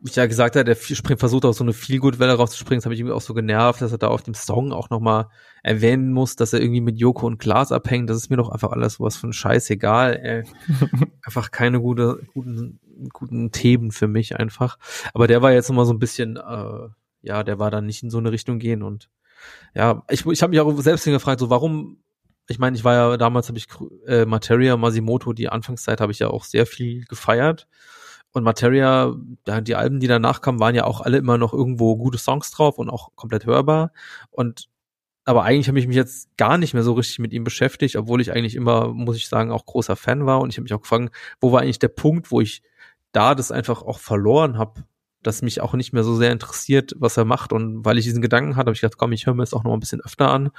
[SPEAKER 2] wie ich ja gesagt habe, der springt, versucht auch so eine Feelgood-Welle rauszuspringen, das habe ich irgendwie auch so genervt, dass er da auf dem Song auch nochmal erwähnen muss, dass er irgendwie mit Joko und Glas abhängt, das ist mir doch einfach alles sowas von scheißegal, ey. einfach keine gute, guten guten Themen für mich einfach. Aber der war jetzt immer so ein bisschen, äh, ja, der war dann nicht in so eine Richtung gehen und ja, ich, ich habe mich auch selbst gefragt, so warum, ich meine, ich war ja damals, habe ich äh, Materia, Masimoto, die Anfangszeit habe ich ja auch sehr viel gefeiert. Und Materia, ja, die Alben, die danach kamen, waren ja auch alle immer noch irgendwo gute Songs drauf und auch komplett hörbar. Und aber eigentlich habe ich mich jetzt gar nicht mehr so richtig mit ihm beschäftigt, obwohl ich eigentlich immer, muss ich sagen, auch großer Fan war. Und ich habe mich auch gefragt, wo war eigentlich der Punkt, wo ich da das einfach auch verloren habe, dass mich auch nicht mehr so sehr interessiert, was er macht. Und weil ich diesen Gedanken hatte, habe ich gedacht, komm, ich höre mir das auch noch ein bisschen öfter an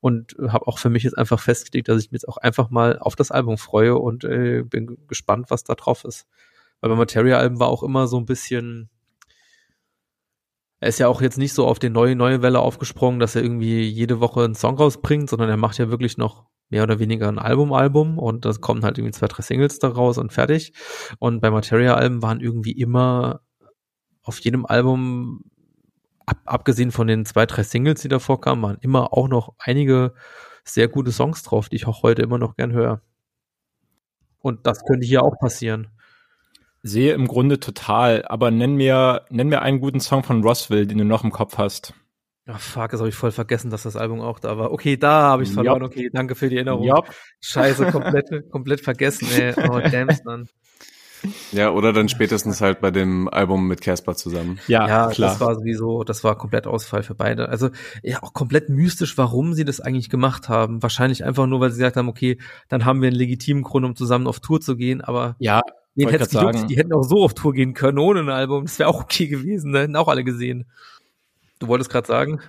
[SPEAKER 2] und habe auch für mich jetzt einfach festgelegt, dass ich mich jetzt auch einfach mal auf das Album freue und äh, bin gespannt, was da drauf ist. Weil bei Materia-Alben war auch immer so ein bisschen, er ist ja auch jetzt nicht so auf die neue, neue Welle aufgesprungen, dass er irgendwie jede Woche einen Song rausbringt, sondern er macht ja wirklich noch mehr oder weniger ein Album-Album und das kommen halt irgendwie zwei, drei Singles daraus und fertig. Und bei Materia-Alben waren irgendwie immer auf jedem Album, ab, abgesehen von den zwei, drei Singles, die davor kamen, waren immer auch noch einige sehr gute Songs drauf, die ich auch heute immer noch gern höre. Und das könnte hier auch passieren.
[SPEAKER 3] Sehe im Grunde total, aber nenn mir, nenn mir einen guten Song von Roswell, den du noch im Kopf hast.
[SPEAKER 2] Ach fuck, das habe ich voll vergessen, dass das Album auch da war. Okay, da habe ich verloren. Yep. Okay, danke für die Erinnerung. Yep. Scheiße, komplett, komplett vergessen, ey. Oh, damn, dann.
[SPEAKER 4] Ja, oder dann spätestens halt bei dem Album mit Casper zusammen.
[SPEAKER 2] Ja, ja klar. das war sowieso, das war komplett Ausfall für beide. Also ja, auch komplett mystisch, warum sie das eigentlich gemacht haben. Wahrscheinlich einfach nur, weil sie gesagt haben, okay, dann haben wir einen legitimen Grund, um zusammen auf Tour zu gehen, aber
[SPEAKER 3] ja,
[SPEAKER 2] den hätte gejuckt, die hätten auch so auf Tour gehen können ohne ein Album. Das wäre auch okay gewesen, ne? hätten auch alle gesehen. Du wolltest gerade sagen?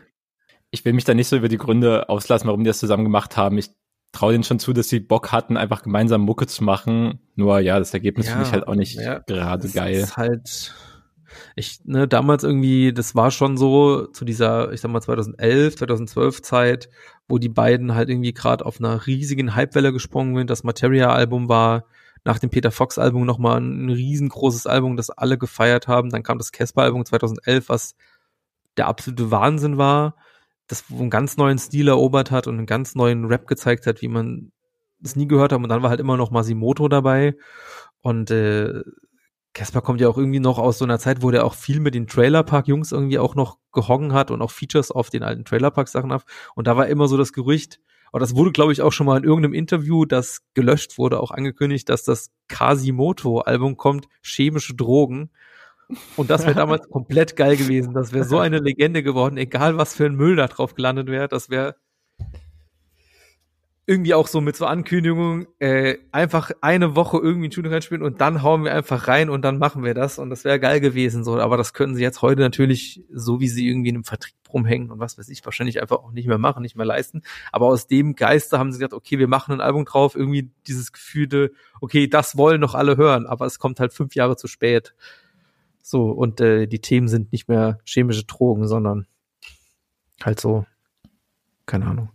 [SPEAKER 3] Ich will mich da nicht so über die Gründe auslassen, warum die das zusammen gemacht haben. Ich traue denen schon zu, dass sie Bock hatten, einfach gemeinsam Mucke zu machen. Nur ja, das Ergebnis ja, finde ich halt auch nicht ja, gerade geil.
[SPEAKER 2] Ist halt ich ne, damals irgendwie, das war schon so zu dieser, ich sag mal 2011, 2012 Zeit, wo die beiden halt irgendwie gerade auf einer riesigen Hypewelle gesprungen sind. Das Materia Album war nach dem Peter Fox Album nochmal ein riesengroßes Album, das alle gefeiert haben. Dann kam das Casper Album 2011, was der absolute Wahnsinn war das einen ganz neuen Stil erobert hat und einen ganz neuen Rap gezeigt hat, wie man es nie gehört hat. Und dann war halt immer noch Masimoto dabei. Und äh, Casper kommt ja auch irgendwie noch aus so einer Zeit, wo der auch viel mit den Trailerpark-Jungs irgendwie auch noch gehongen hat und auch Features auf den alten Trailerpark-Sachen hat. Und da war immer so das Gerücht, und das wurde, glaube ich, auch schon mal in irgendeinem Interview, das gelöscht wurde, auch angekündigt, dass das Kasimoto-Album kommt, chemische Drogen. Und das wäre damals komplett geil gewesen. Das wäre so eine Legende geworden, egal was für ein Müll da drauf gelandet wäre. Das wäre irgendwie auch so mit so Ankündigungen, äh, einfach eine Woche irgendwie ein Shooting reinspielen und dann hauen wir einfach rein und dann machen wir das und das wäre geil gewesen so. Aber das können sie jetzt heute natürlich, so wie sie irgendwie in einem Vertrieb rumhängen und was weiß ich, wahrscheinlich einfach auch nicht mehr machen, nicht mehr leisten. Aber aus dem Geiste haben sie gesagt, okay, wir machen ein Album drauf, irgendwie dieses Gefühl, okay, das wollen noch alle hören, aber es kommt halt fünf Jahre zu spät. So, und äh, die Themen sind nicht mehr chemische Drogen, sondern halt so, keine Ahnung.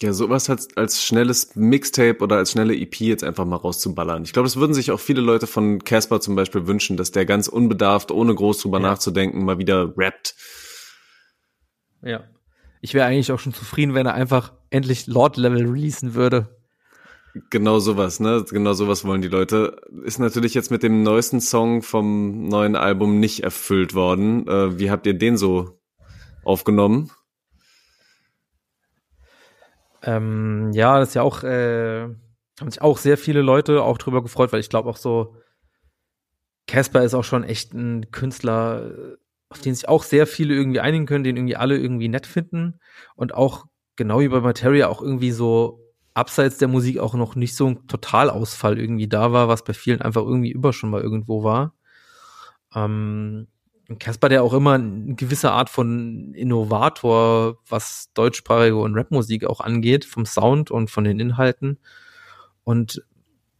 [SPEAKER 4] Ja, sowas als, als schnelles Mixtape oder als schnelle EP jetzt einfach mal rauszuballern. Ich glaube, das würden sich auch viele Leute von Casper zum Beispiel wünschen, dass der ganz unbedarft, ohne groß drüber ja. nachzudenken, mal wieder rappt.
[SPEAKER 2] Ja. Ich wäre eigentlich auch schon zufrieden, wenn er einfach endlich Lord-Level releasen würde.
[SPEAKER 4] Genau sowas, ne? Genau sowas wollen die Leute. Ist natürlich jetzt mit dem neuesten Song vom neuen Album nicht erfüllt worden. Äh, wie habt ihr den so aufgenommen?
[SPEAKER 2] Ähm, ja, das ist ja auch, äh, haben sich auch sehr viele Leute auch drüber gefreut, weil ich glaube auch so, Casper ist auch schon echt ein Künstler, auf den sich auch sehr viele irgendwie einigen können, den irgendwie alle irgendwie nett finden und auch genau wie bei Materia auch irgendwie so abseits der Musik auch noch nicht so ein Totalausfall irgendwie da war, was bei vielen einfach irgendwie über schon mal irgendwo war. Ähm, Casper, der auch immer eine gewisse Art von Innovator, was deutschsprachige und Rapmusik auch angeht, vom Sound und von den Inhalten. Und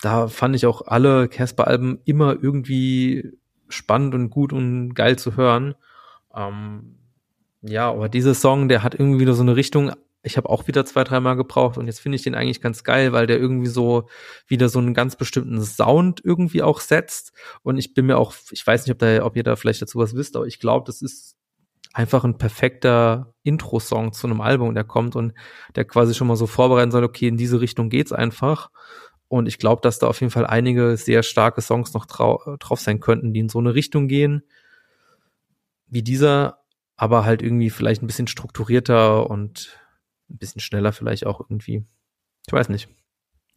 [SPEAKER 2] da fand ich auch alle Casper-Alben immer irgendwie spannend und gut und geil zu hören. Ähm, ja, aber dieser Song, der hat irgendwie wieder so eine Richtung ich habe auch wieder zwei, dreimal gebraucht und jetzt finde ich den eigentlich ganz geil, weil der irgendwie so wieder so einen ganz bestimmten Sound irgendwie auch setzt. Und ich bin mir auch, ich weiß nicht, ob da, ob ihr da vielleicht dazu was wisst, aber ich glaube, das ist einfach ein perfekter Intro-Song zu einem Album, der kommt und der quasi schon mal so vorbereiten soll, okay, in diese Richtung geht's einfach. Und ich glaube, dass da auf jeden Fall einige sehr starke Songs noch drauf sein könnten, die in so eine Richtung gehen, wie dieser, aber halt irgendwie vielleicht ein bisschen strukturierter und ein bisschen schneller vielleicht auch irgendwie. Ich weiß nicht.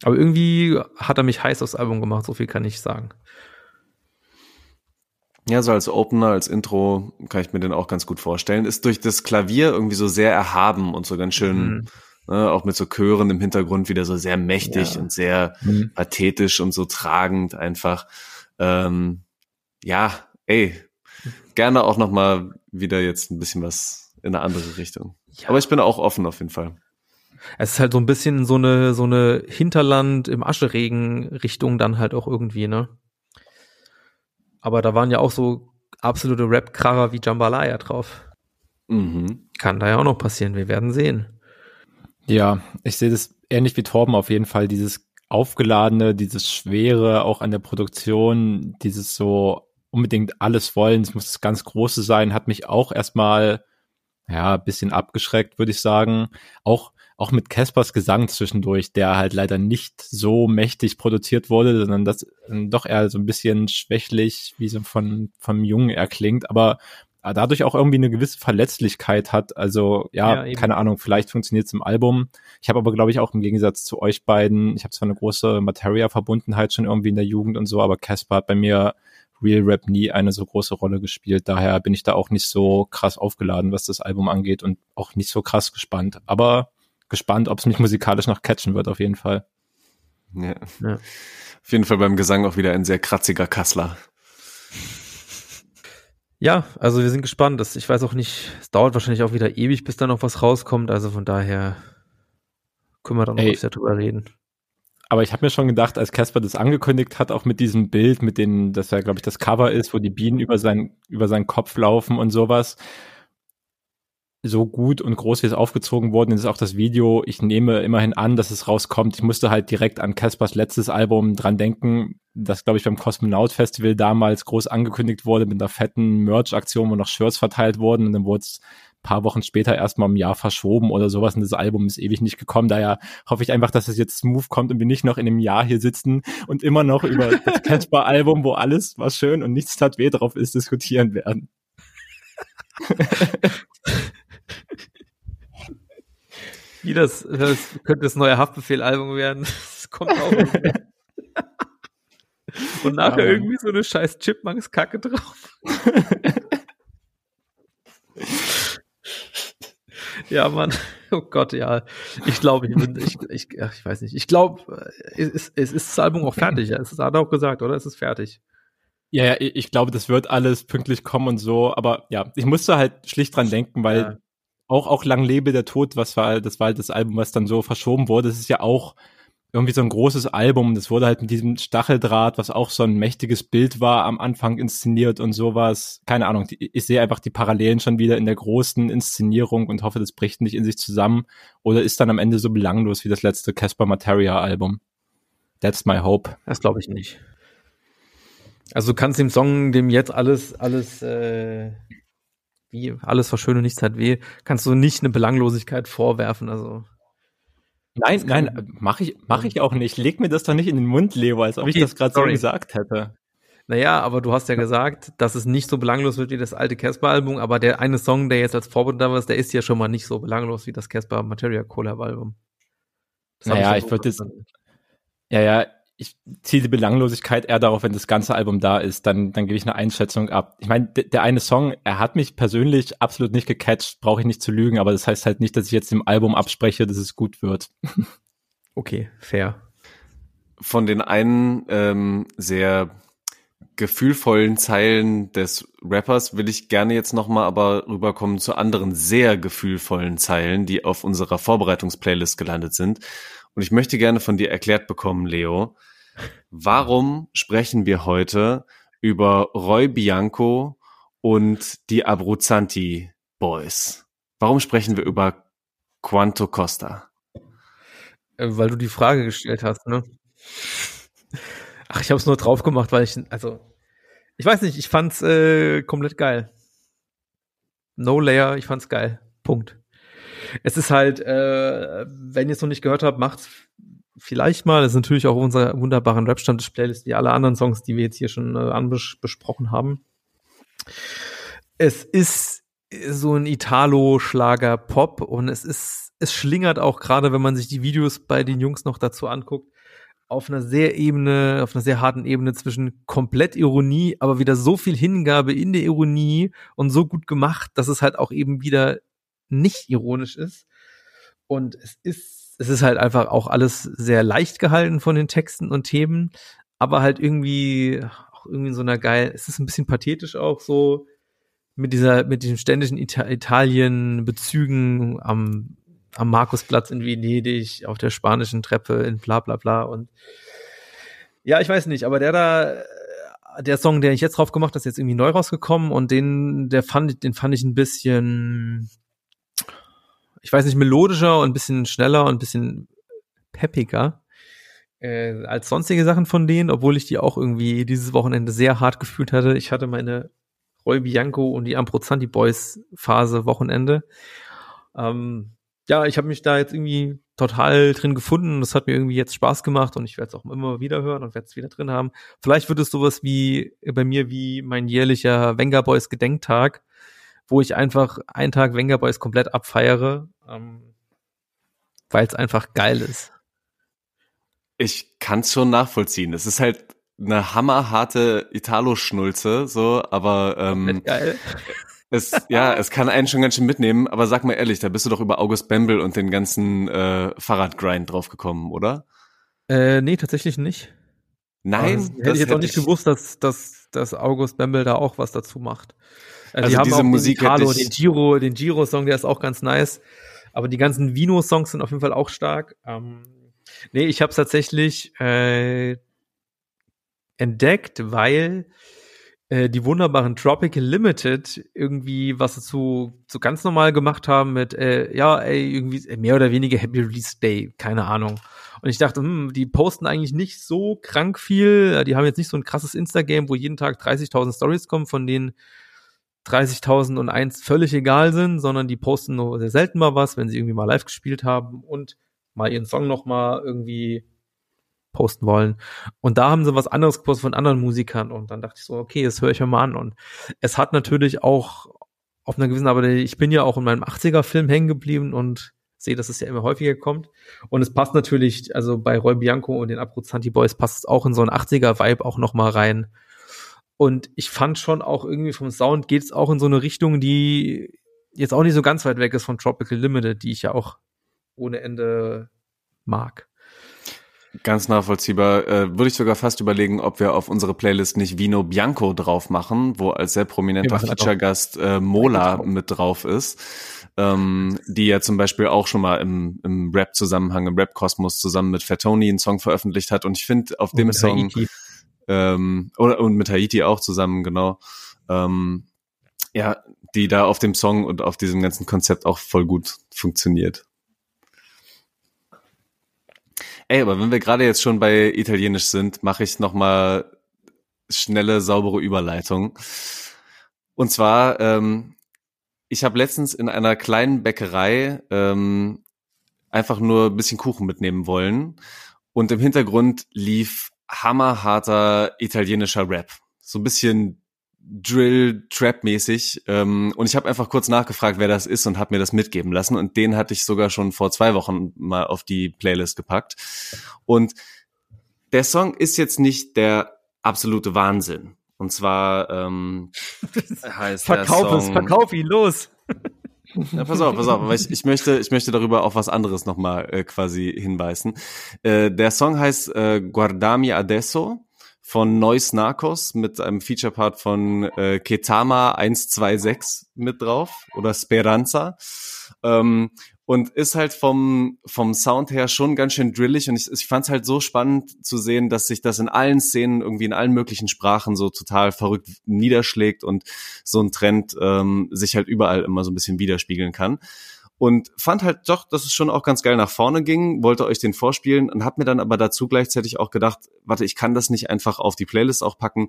[SPEAKER 2] Aber irgendwie hat er mich heiß aufs Album gemacht, so viel kann ich sagen.
[SPEAKER 4] Ja, so als Opener, als Intro kann ich mir den auch ganz gut vorstellen. Ist durch das Klavier irgendwie so sehr erhaben und so ganz schön, mhm. ne, auch mit so Chören im Hintergrund wieder so sehr mächtig ja. und sehr mhm. pathetisch und so tragend einfach. Ähm, ja, ey, gerne auch noch mal wieder jetzt ein bisschen was in eine andere Richtung. Ja. Aber ich bin auch offen auf jeden Fall.
[SPEAKER 2] Es ist halt so ein bisschen so eine so eine Hinterland im Ascheregen Richtung dann halt auch irgendwie, ne? Aber da waren ja auch so absolute Rap-Kracher wie Jambalaya drauf. Mhm. Kann da ja auch noch passieren. Wir werden sehen.
[SPEAKER 3] Ja, ich sehe das ähnlich wie Torben auf jeden Fall. Dieses aufgeladene, dieses schwere, auch an der Produktion, dieses so unbedingt alles wollen, es muss das ganz Große sein, hat mich auch erstmal ja, bisschen abgeschreckt, würde ich sagen. Auch auch mit Caspers Gesang zwischendurch, der halt leider nicht so mächtig produziert wurde, sondern das doch eher so ein bisschen schwächlich, wie so von, vom Jungen erklingt, aber dadurch auch irgendwie eine gewisse Verletzlichkeit hat. Also ja, ja keine Ahnung, vielleicht funktioniert es im Album. Ich habe aber, glaube ich, auch im Gegensatz zu euch beiden, ich habe zwar eine große Materia-Verbundenheit schon irgendwie in der Jugend und so, aber Casper hat bei mir Real Rap nie eine so große Rolle gespielt. Daher bin ich da auch nicht so krass aufgeladen, was das Album angeht und auch nicht so krass gespannt. Aber gespannt, ob es mich musikalisch noch catchen wird, auf jeden Fall.
[SPEAKER 4] Ja. ja. Auf jeden Fall beim Gesang auch wieder ein sehr kratziger Kassler.
[SPEAKER 2] Ja, also wir sind gespannt. Das, ich weiß auch nicht, es dauert wahrscheinlich auch wieder ewig, bis da noch was rauskommt. Also von daher können wir dann noch Ey, drüber reden.
[SPEAKER 3] Aber ich habe mir schon gedacht, als Casper das angekündigt hat, auch mit diesem Bild, mit dem, das ja, glaube ich, das Cover ist, wo die Bienen über, sein, über seinen Kopf laufen und sowas, so gut und groß wie es aufgezogen worden ist, auch das Video. Ich nehme immerhin an, dass es rauskommt. Ich musste halt direkt an Caspers letztes Album dran denken, das, glaube ich, beim Cosmonaut Festival damals groß angekündigt wurde mit einer fetten Merch-Aktion, wo noch Shirts verteilt wurden und dann wurde es paar Wochen später erstmal im Jahr verschoben oder sowas und das Album ist ewig nicht gekommen. Daher hoffe ich einfach, dass es jetzt smooth kommt und wir nicht noch in einem Jahr hier sitzen und immer noch über das Casper-Album, wo alles, was schön und nichts tat weh drauf ist, diskutieren werden.
[SPEAKER 2] Wie das, das könnte das neue Haftbefehl-Album werden. Das kommt auch. Und nachher irgendwie so eine scheiß Chipmunks-Kacke drauf. Ja, Mann. Oh Gott, ja. Ich glaube, ich bin, ich, ich, ach, ich weiß nicht. Ich glaube, es, ist, es ist das Album auch fertig. Ja. Es ist, hat er auch gesagt, oder? Es ist fertig.
[SPEAKER 3] Ja, ja, ich glaube, das wird alles pünktlich kommen und so. Aber ja, ich musste halt schlicht dran denken, weil ja auch, auch Lang lebe der Tod, was war, das war halt das Album, was dann so verschoben wurde. Das ist ja auch irgendwie so ein großes Album. Das wurde halt mit diesem Stacheldraht, was auch so ein mächtiges Bild war, am Anfang inszeniert und sowas. Keine Ahnung. Ich sehe einfach die Parallelen schon wieder in der großen Inszenierung und hoffe, das bricht nicht in sich zusammen oder ist dann am Ende so belanglos wie das letzte Casper Materia Album. That's my hope.
[SPEAKER 2] Das glaube ich nicht. Also du kannst dem Song dem jetzt alles, alles äh, wie alles und nichts hat weh, kannst du nicht eine Belanglosigkeit vorwerfen. Also
[SPEAKER 3] Nein, nein, mache ich, mach ich auch nicht. Leg mir das doch nicht in den Mund, Leo, als ob okay, ich das gerade so gesagt hätte.
[SPEAKER 2] Naja, aber du hast ja gesagt, dass es nicht so belanglos wird wie das alte Casper-Album, aber der eine Song, der jetzt als Vorbild da war, der ist ja schon mal nicht so belanglos wie das Casper Materia Collab-Album.
[SPEAKER 3] Naja, ich, ich würde jetzt, ja, ja, ich ziehe die Belanglosigkeit eher darauf, wenn das ganze Album da ist, dann, dann gebe ich eine Einschätzung ab. Ich meine, der eine Song, er hat mich persönlich absolut nicht gecatcht, brauche ich nicht zu lügen, aber das heißt halt nicht, dass ich jetzt dem Album abspreche, dass es gut wird.
[SPEAKER 2] Okay, fair.
[SPEAKER 4] Von den einen ähm, sehr gefühlvollen Zeilen des Rappers will ich gerne jetzt nochmal aber rüberkommen zu anderen sehr gefühlvollen Zeilen, die auf unserer Vorbereitungsplaylist gelandet sind. Und ich möchte gerne von dir erklärt bekommen, Leo, Warum sprechen wir heute über Roy Bianco und die Abruzzanti Boys? Warum sprechen wir über Quanto Costa?
[SPEAKER 2] Äh, weil du die Frage gestellt hast, ne? Ach, ich habe es nur drauf gemacht, weil ich, also, ich weiß nicht, ich fand's äh, komplett geil. No Layer, ich fand's geil. Punkt. Es ist halt, äh, wenn ihr es noch nicht gehört habt, macht's vielleicht mal. Das ist natürlich auch unserer wunderbaren Rap-Stammtisch-Playlist, wie alle anderen Songs, die wir jetzt hier schon äh, anbesprochen haben. Es ist so ein Italo-Schlager-Pop und es ist, es schlingert auch gerade, wenn man sich die Videos bei den Jungs noch dazu anguckt, auf einer sehr Ebene, auf einer sehr harten Ebene zwischen komplett Ironie, aber wieder so viel Hingabe in der Ironie und so gut gemacht, dass es halt auch eben wieder nicht ironisch ist. Und es ist, es ist halt einfach auch alles sehr leicht gehalten von den Texten und Themen, aber halt irgendwie, auch irgendwie in so einer geil, es ist ein bisschen pathetisch auch so, mit dieser, mit diesen ständigen Ita Italien-Bezügen am, am Markusplatz in Venedig, auf der spanischen Treppe in bla bla bla und ja, ich weiß nicht, aber der da, der Song, der ich jetzt drauf gemacht habe, ist jetzt irgendwie neu rausgekommen und den, der fand, den fand ich ein bisschen, ich weiß nicht, melodischer und ein bisschen schneller und ein bisschen peppiger äh, als sonstige Sachen von denen, obwohl ich die auch irgendwie dieses Wochenende sehr hart gefühlt hatte. Ich hatte meine Roy Bianco und die Amprozanti Boys Phase Wochenende. Ähm, ja, ich habe mich da jetzt irgendwie total drin gefunden. Das hat mir irgendwie jetzt Spaß gemacht und ich werde es auch immer wieder hören und werde es wieder drin haben. Vielleicht wird es sowas wie bei mir wie mein jährlicher Wenger Boys Gedenktag, wo ich einfach einen Tag Wenger Boys komplett abfeiere, ähm, weil es einfach geil ist.
[SPEAKER 4] Ich kann es schon nachvollziehen. Es ist halt eine hammerharte Italo-Schnulze, so, aber ähm,
[SPEAKER 2] geil.
[SPEAKER 4] es, ja, es kann einen schon ganz schön mitnehmen, aber sag mal ehrlich, da bist du doch über August Bembel und den ganzen äh, Fahrradgrind draufgekommen, oder?
[SPEAKER 2] Äh, nee, tatsächlich nicht.
[SPEAKER 4] Nein,
[SPEAKER 2] also, hätte ich jetzt auch nicht ich... gewusst, dass, dass, dass August Bembel da auch was dazu macht. Also, also die haben diese auch Musik den, Carlo, den Giro, den Giro-Song, der ist auch ganz nice. Aber die ganzen Vino-Songs sind auf jeden Fall auch stark. Ähm, nee, ich habe es tatsächlich äh, entdeckt, weil äh, die wunderbaren Tropical Limited irgendwie was dazu so ganz normal gemacht haben mit äh, ja ey irgendwie äh, mehr oder weniger Happy Release Day, keine Ahnung. Und ich dachte, hm, die posten eigentlich nicht so krank viel. Die haben jetzt nicht so ein krasses Instagram, wo jeden Tag 30.000 Stories kommen, von denen 30.000 und eins völlig egal sind, sondern die posten nur sehr selten mal was, wenn sie irgendwie mal live gespielt haben und mal ihren Song noch mal irgendwie posten wollen. Und da haben sie was anderes gepostet von anderen Musikern und dann dachte ich so, okay, das höre ich mir mal an. Und es hat natürlich auch auf einer gewissen, aber ich bin ja auch in meinem 80er-Film hängen geblieben und sehe, dass es ja immer häufiger kommt. Und es passt natürlich, also bei Roy Bianco und den Abruzzanti Boys passt es auch in so einen 80er-Vibe auch noch mal rein. Und ich fand schon auch irgendwie vom Sound geht es auch in so eine Richtung, die jetzt auch nicht so ganz weit weg ist von Tropical Limited, die ich ja auch ohne Ende mag.
[SPEAKER 4] Ganz nachvollziehbar. Äh, würde ich sogar fast überlegen, ob wir auf unsere Playlist nicht Vino Bianco drauf machen, wo als sehr prominenter Feature-Gast äh, Mola mit drauf ist. Ähm, die ja zum Beispiel auch schon mal im, im Rap-Zusammenhang, im Rap-Kosmos zusammen mit Fatoni einen Song veröffentlicht hat. Und ich finde, auf dem Song ähm, oder und mit Haiti auch zusammen, genau. Ähm, ja, die da auf dem Song und auf diesem ganzen Konzept auch voll gut funktioniert. Ey, aber wenn wir gerade jetzt schon bei Italienisch sind, mache ich noch mal schnelle, saubere Überleitung. Und zwar, ähm, ich habe letztens in einer kleinen Bäckerei ähm, einfach nur ein bisschen Kuchen mitnehmen wollen. Und im Hintergrund lief hammerharter italienischer Rap. So ein bisschen Drill Trap mäßig ähm, und ich habe einfach kurz nachgefragt, wer das ist und habe mir das mitgeben lassen und den hatte ich sogar schon vor zwei Wochen mal auf die Playlist gepackt und der Song ist jetzt nicht der absolute Wahnsinn und zwar ähm, heißt
[SPEAKER 2] verkauf
[SPEAKER 4] der
[SPEAKER 2] Song, es, verkauf ihn los.
[SPEAKER 4] Ja, pass auf, pass auf, aber ich, ich möchte, ich möchte darüber auf was anderes nochmal äh, quasi hinweisen. Äh, der Song heißt äh, Guardami Adesso von Nois Narcos mit einem Feature-Part von äh, Ketama 126 mit drauf oder Speranza. Ähm, und ist halt vom, vom Sound her schon ganz schön drillig. Und ich, ich fand es halt so spannend zu sehen, dass sich das in allen Szenen irgendwie in allen möglichen Sprachen so total verrückt niederschlägt und so ein Trend ähm, sich halt überall immer so ein bisschen widerspiegeln kann. Und fand halt doch, dass es schon auch ganz geil nach vorne ging, wollte euch den vorspielen und hab mir dann aber dazu gleichzeitig auch gedacht, warte, ich kann das nicht einfach auf die Playlist auch packen,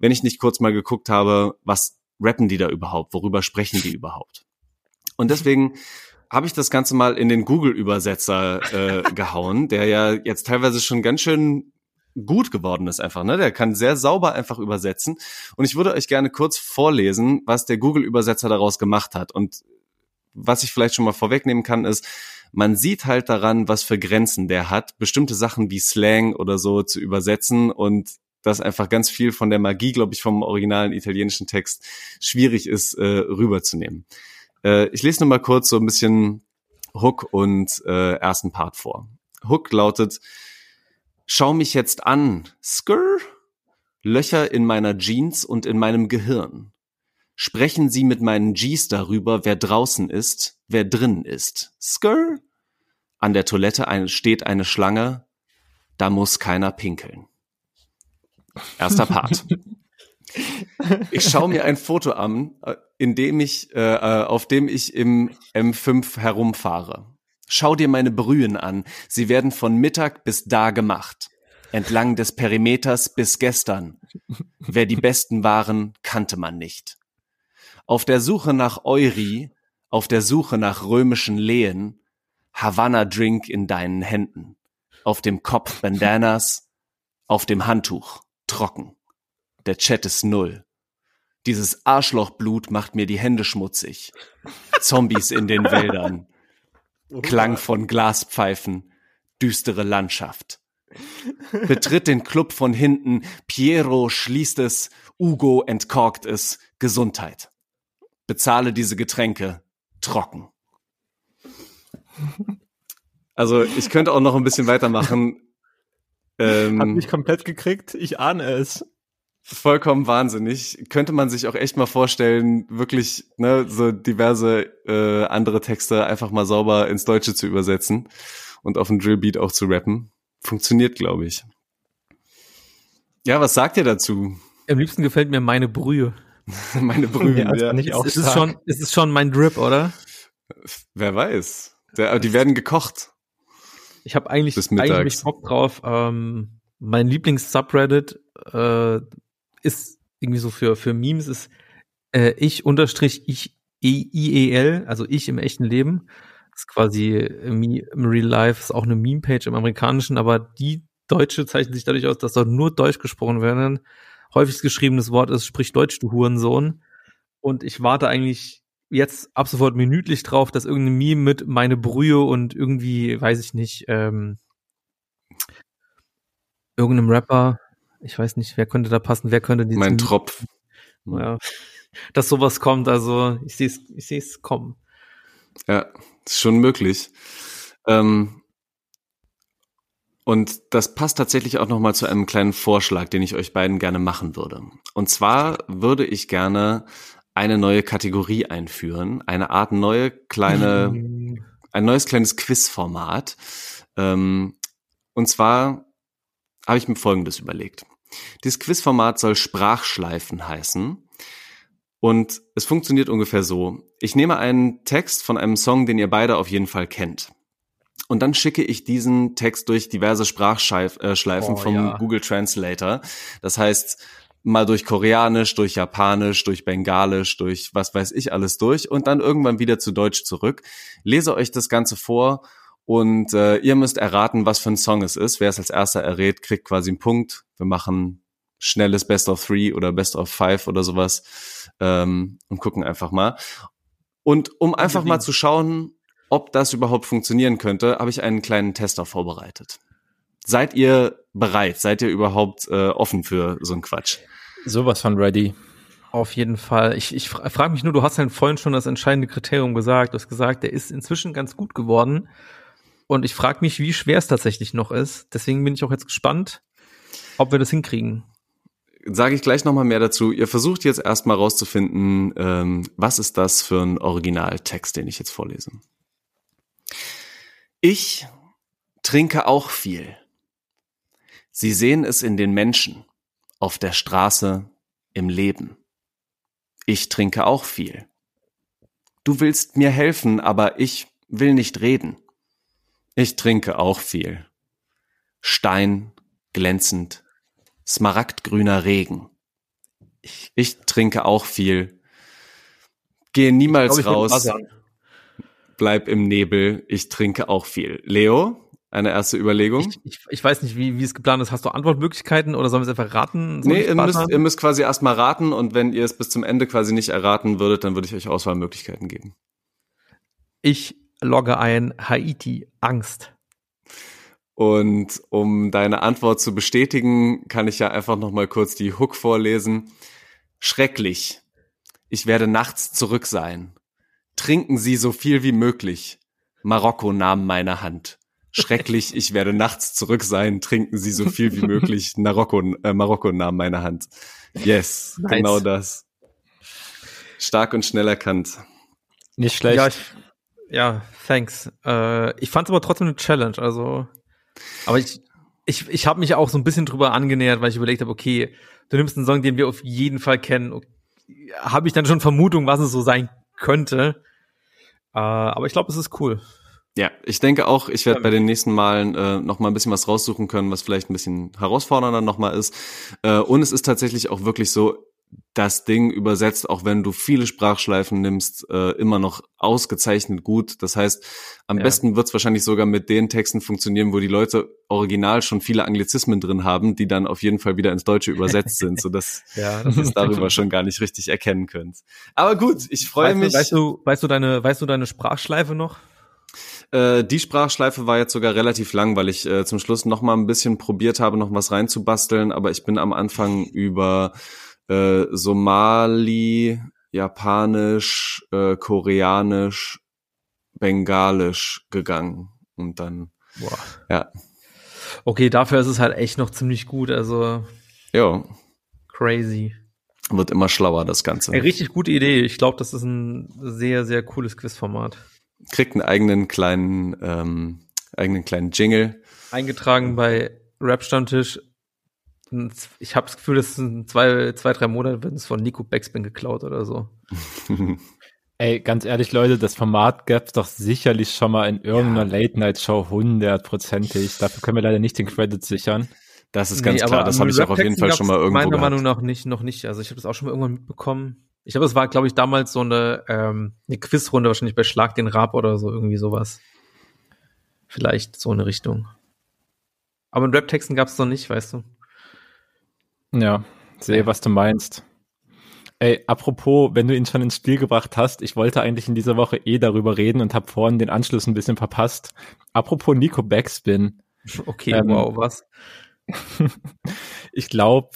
[SPEAKER 4] wenn ich nicht kurz mal geguckt habe, was rappen die da überhaupt, worüber sprechen die überhaupt. Und deswegen habe ich das Ganze mal in den Google-Übersetzer äh, gehauen, der ja jetzt teilweise schon ganz schön gut geworden ist einfach, ne? Der kann sehr sauber einfach übersetzen. Und ich würde euch gerne kurz vorlesen, was der Google-Übersetzer daraus gemacht hat. Und was ich vielleicht schon mal vorwegnehmen kann, ist, man sieht halt daran, was für Grenzen der hat, bestimmte Sachen wie Slang oder so zu übersetzen und dass einfach ganz viel von der Magie, glaube ich, vom originalen italienischen Text schwierig ist, äh, rüberzunehmen. Äh, ich lese nur mal kurz so ein bisschen Hook und äh, ersten Part vor. Hook lautet, Schau mich jetzt an, Skr, Löcher in meiner Jeans und in meinem Gehirn. Sprechen Sie mit meinen Gs darüber, wer draußen ist, wer drin ist. Skr. An der Toilette steht eine Schlange, da muss keiner pinkeln. Erster Part. Ich schaue mir ein Foto an, äh, in dem ich, äh, äh auf dem ich im M5 herumfahre. Schau dir meine Brühen an. Sie werden von Mittag bis da gemacht. Entlang des Perimeters bis gestern. Wer die Besten waren, kannte man nicht. Auf der Suche nach Euri, auf der Suche nach römischen Lehen, Havanna Drink in deinen Händen. Auf dem Kopf Bandanas, auf dem Handtuch, trocken. Der Chat ist null. Dieses Arschlochblut macht mir die Hände schmutzig. Zombies in den Wäldern. Klang von Glaspfeifen, düstere Landschaft. Betritt den Club von hinten, Piero schließt es, Ugo entkorkt es, Gesundheit. Bezahle diese Getränke trocken. Also ich könnte auch noch ein bisschen weitermachen.
[SPEAKER 3] Ähm, Hat mich komplett gekriegt, ich ahne es
[SPEAKER 4] vollkommen wahnsinnig. Könnte man sich auch echt mal vorstellen, wirklich ne, so diverse äh, andere Texte einfach mal sauber ins Deutsche zu übersetzen und auf dem Drillbeat auch zu rappen. Funktioniert, glaube ich. Ja, was sagt ihr dazu?
[SPEAKER 2] Am liebsten gefällt mir meine Brühe.
[SPEAKER 4] meine Brühe, ja.
[SPEAKER 2] ja. Nicht auch ist, es schon, ist es schon mein Drip, oder?
[SPEAKER 4] Wer weiß. Der, die werden gekocht.
[SPEAKER 2] Ich habe eigentlich, eigentlich Bock drauf. Ähm, mein Lieblings-Subreddit äh, ist irgendwie so für, für Memes ist äh, ich unterstrich ich IEL, also ich im echten Leben. Das ist quasi im, im Real Life, ist auch eine Meme-Page im Amerikanischen, aber die Deutsche zeichnet sich dadurch aus, dass dort nur Deutsch gesprochen werden. Häufigst geschriebenes Wort ist, sprich Deutsch, du Hurensohn. Und ich warte eigentlich jetzt ab sofort minütlich drauf, dass irgendein Meme mit meine Brühe und irgendwie, weiß ich nicht, ähm, irgendeinem Rapper ich weiß nicht, wer könnte da passen, wer könnte
[SPEAKER 4] diesen Mein Tropf.
[SPEAKER 2] Ja, dass sowas kommt, also ich sehe es ich seh's kommen.
[SPEAKER 4] Ja, ist schon möglich. Ähm, und das passt tatsächlich auch nochmal zu einem kleinen Vorschlag, den ich euch beiden gerne machen würde. Und zwar würde ich gerne eine neue Kategorie einführen, eine Art neue kleine, ein neues kleines Quizformat. Ähm, und zwar habe ich mir Folgendes überlegt. Dieses Quizformat soll Sprachschleifen heißen. Und es funktioniert ungefähr so. Ich nehme einen Text von einem Song, den ihr beide auf jeden Fall kennt. Und dann schicke ich diesen Text durch diverse Sprachschleifen äh, oh, vom ja. Google Translator. Das heißt, mal durch Koreanisch, durch Japanisch, durch Bengalisch, durch was weiß ich alles durch und dann irgendwann wieder zu Deutsch zurück. Lese euch das Ganze vor und äh, ihr müsst erraten, was für ein Song es ist. Wer es als erster errät, kriegt quasi einen Punkt. Wir machen schnelles Best of Three oder Best of Five oder sowas ähm, und gucken einfach mal. Und um einfach mal zu schauen, ob das überhaupt funktionieren könnte, habe ich einen kleinen Tester vorbereitet. Seid ihr bereit? Seid ihr überhaupt äh, offen für so einen Quatsch?
[SPEAKER 3] Sowas von ready.
[SPEAKER 2] Auf jeden Fall. Ich, ich frage mich nur, du hast ja vorhin schon das entscheidende Kriterium gesagt. Du hast gesagt, der ist inzwischen ganz gut geworden. Und ich frage mich, wie schwer es tatsächlich noch ist. Deswegen bin ich auch jetzt gespannt, ob wir das hinkriegen.
[SPEAKER 4] Sage ich gleich nochmal mehr dazu. Ihr versucht jetzt erstmal rauszufinden, ähm, was ist das für ein Originaltext, den ich jetzt vorlese. Ich trinke auch viel. Sie sehen es in den Menschen, auf der Straße, im Leben. Ich trinke auch viel. Du willst mir helfen, aber ich will nicht reden. Ich trinke auch viel. Stein, glänzend, smaragdgrüner Regen. Ich, ich trinke auch viel. Gehe niemals glaub, raus. bleib im Nebel, ich trinke auch viel. Leo, eine erste Überlegung?
[SPEAKER 2] Ich, ich, ich weiß nicht, wie, wie es geplant ist. Hast du Antwortmöglichkeiten oder sollen wir es einfach raten?
[SPEAKER 4] nee, ihr müsst, ihr müsst quasi erstmal raten und wenn ihr es bis zum Ende quasi nicht erraten würdet, dann würde ich euch Auswahlmöglichkeiten geben.
[SPEAKER 2] Ich logge ein Haiti Angst.
[SPEAKER 4] Und um deine Antwort zu bestätigen, kann ich ja einfach noch mal kurz die Hook vorlesen. Schrecklich. Ich werde nachts zurück sein. Trinken Sie so viel wie möglich. Marokko nahm meine Hand. Schrecklich, ich werde nachts zurück sein. Trinken Sie so viel wie möglich. Marokko, äh, Marokko nahm meine Hand. Yes, nice. genau das. Stark und schnell erkannt.
[SPEAKER 2] Nicht schlecht. Ja, ich, ja thanks. Äh, ich fand es aber trotzdem eine Challenge. Also, aber ich, ich, ich habe mich auch so ein bisschen drüber angenähert, weil ich überlegt habe, okay, du nimmst einen Song, den wir auf jeden Fall kennen. Habe ich dann schon Vermutung, was es so sein könnte. Äh, aber ich glaube, es ist cool.
[SPEAKER 4] Ja, ich denke auch, ich werde bei den nächsten Malen äh, noch mal ein bisschen was raussuchen können, was vielleicht ein bisschen herausfordernder noch mal ist. Äh, und es ist tatsächlich auch wirklich so, das Ding übersetzt, auch wenn du viele Sprachschleifen nimmst, äh, immer noch ausgezeichnet gut. Das heißt, am ja. besten wird es wahrscheinlich sogar mit den Texten funktionieren, wo die Leute original schon viele Anglizismen drin haben, die dann auf jeden Fall wieder ins Deutsche übersetzt sind, sodass ja, das ist darüber schon gar nicht richtig erkennen könnt. Aber gut, ich freue mich.
[SPEAKER 2] Du, weißt du, weißt du deine, weißt du deine Sprachschleife noch?
[SPEAKER 4] Äh, die Sprachschleife war jetzt sogar relativ lang, weil ich äh, zum Schluss noch mal ein bisschen probiert habe, noch was reinzubasteln, aber ich bin am Anfang über äh, Somali, Japanisch, äh, Koreanisch, Bengalisch gegangen und dann
[SPEAKER 2] Boah. ja. Okay, dafür ist es halt echt noch ziemlich gut, also
[SPEAKER 4] ja.
[SPEAKER 2] Crazy.
[SPEAKER 4] Wird immer schlauer, das Ganze.
[SPEAKER 2] Eine richtig gute Idee. Ich glaube, das ist ein sehr, sehr cooles Quizformat.
[SPEAKER 4] Kriegt einen eigenen kleinen, ähm, eigenen kleinen Jingle.
[SPEAKER 2] Eingetragen bei Rap Stammtisch ich habe das Gefühl, das sind zwei, zwei, drei Monate werden es von Nico Backspin geklaut oder so.
[SPEAKER 3] Ey, ganz ehrlich, Leute, das Format gab's doch sicherlich schon mal in irgendeiner ja. Late-Night-Show hundertprozentig. Dafür können wir leider nicht den Credit sichern.
[SPEAKER 4] Das ist ganz nee, klar, das habe ich auch auf jeden Fall schon mal irgendwo
[SPEAKER 2] Meiner
[SPEAKER 4] gehabt.
[SPEAKER 2] Meinung nach nicht, noch nicht. Also ich habe das auch schon mal irgendwann mitbekommen. Ich glaube, es war, glaube ich, damals so eine, ähm, eine Quizrunde, wahrscheinlich bei Schlag den Rab oder so, irgendwie sowas. Vielleicht so eine Richtung. Aber in Rap-Texten gab's noch nicht, weißt du.
[SPEAKER 3] Ja, sehe, was du meinst. Ey, apropos, wenn du ihn schon ins Spiel gebracht hast, ich wollte eigentlich in dieser Woche eh darüber reden und habe vorhin den Anschluss ein bisschen verpasst. Apropos Nico Backspin.
[SPEAKER 2] Okay, ähm, wow, was?
[SPEAKER 3] ich glaube,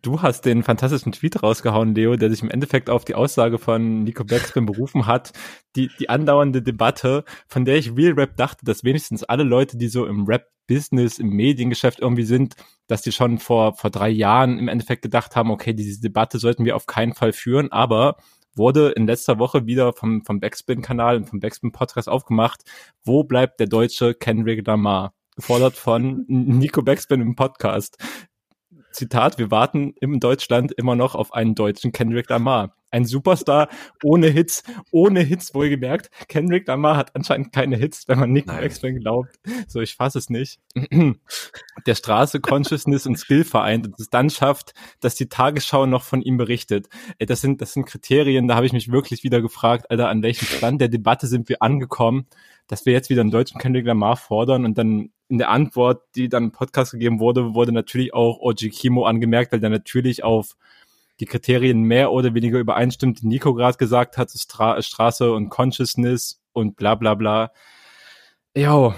[SPEAKER 3] du hast den fantastischen Tweet rausgehauen, Leo, der sich im Endeffekt auf die Aussage von Nico Backspin berufen hat, die, die andauernde Debatte, von der ich Real Rap dachte, dass wenigstens alle Leute, die so im Rap-Business, im Mediengeschäft irgendwie sind, dass die schon vor, vor drei Jahren im Endeffekt gedacht haben, okay, diese Debatte sollten wir auf keinen Fall führen, aber wurde in letzter Woche wieder vom, vom Backspin-Kanal und vom Backspin-Podcast aufgemacht, wo bleibt der deutsche Kendrick Lamar? gefordert von Nico Backspin im Podcast. Zitat, wir warten in Deutschland immer noch auf einen deutschen Kendrick Lamar. Ein Superstar ohne Hits, ohne Hits wohlgemerkt. Kendrick Lamar hat anscheinend keine Hits, wenn man Nick Backspin glaubt. So, ich fasse es nicht. Der Straße Consciousness und Skill vereint und es dann schafft, dass die Tagesschau noch von ihm berichtet. Ey, das sind, das sind Kriterien, da habe ich mich wirklich wieder gefragt, Alter, an welchem Stand der Debatte sind wir angekommen, dass wir jetzt wieder einen deutschen Kendrick Lamar fordern und dann in der Antwort, die dann im Podcast gegeben wurde, wurde natürlich auch Oji Kimo angemerkt, weil der natürlich auf die Kriterien mehr oder weniger übereinstimmt, die Nico gerade gesagt hat, Stra Straße und Consciousness und bla bla bla. Ja,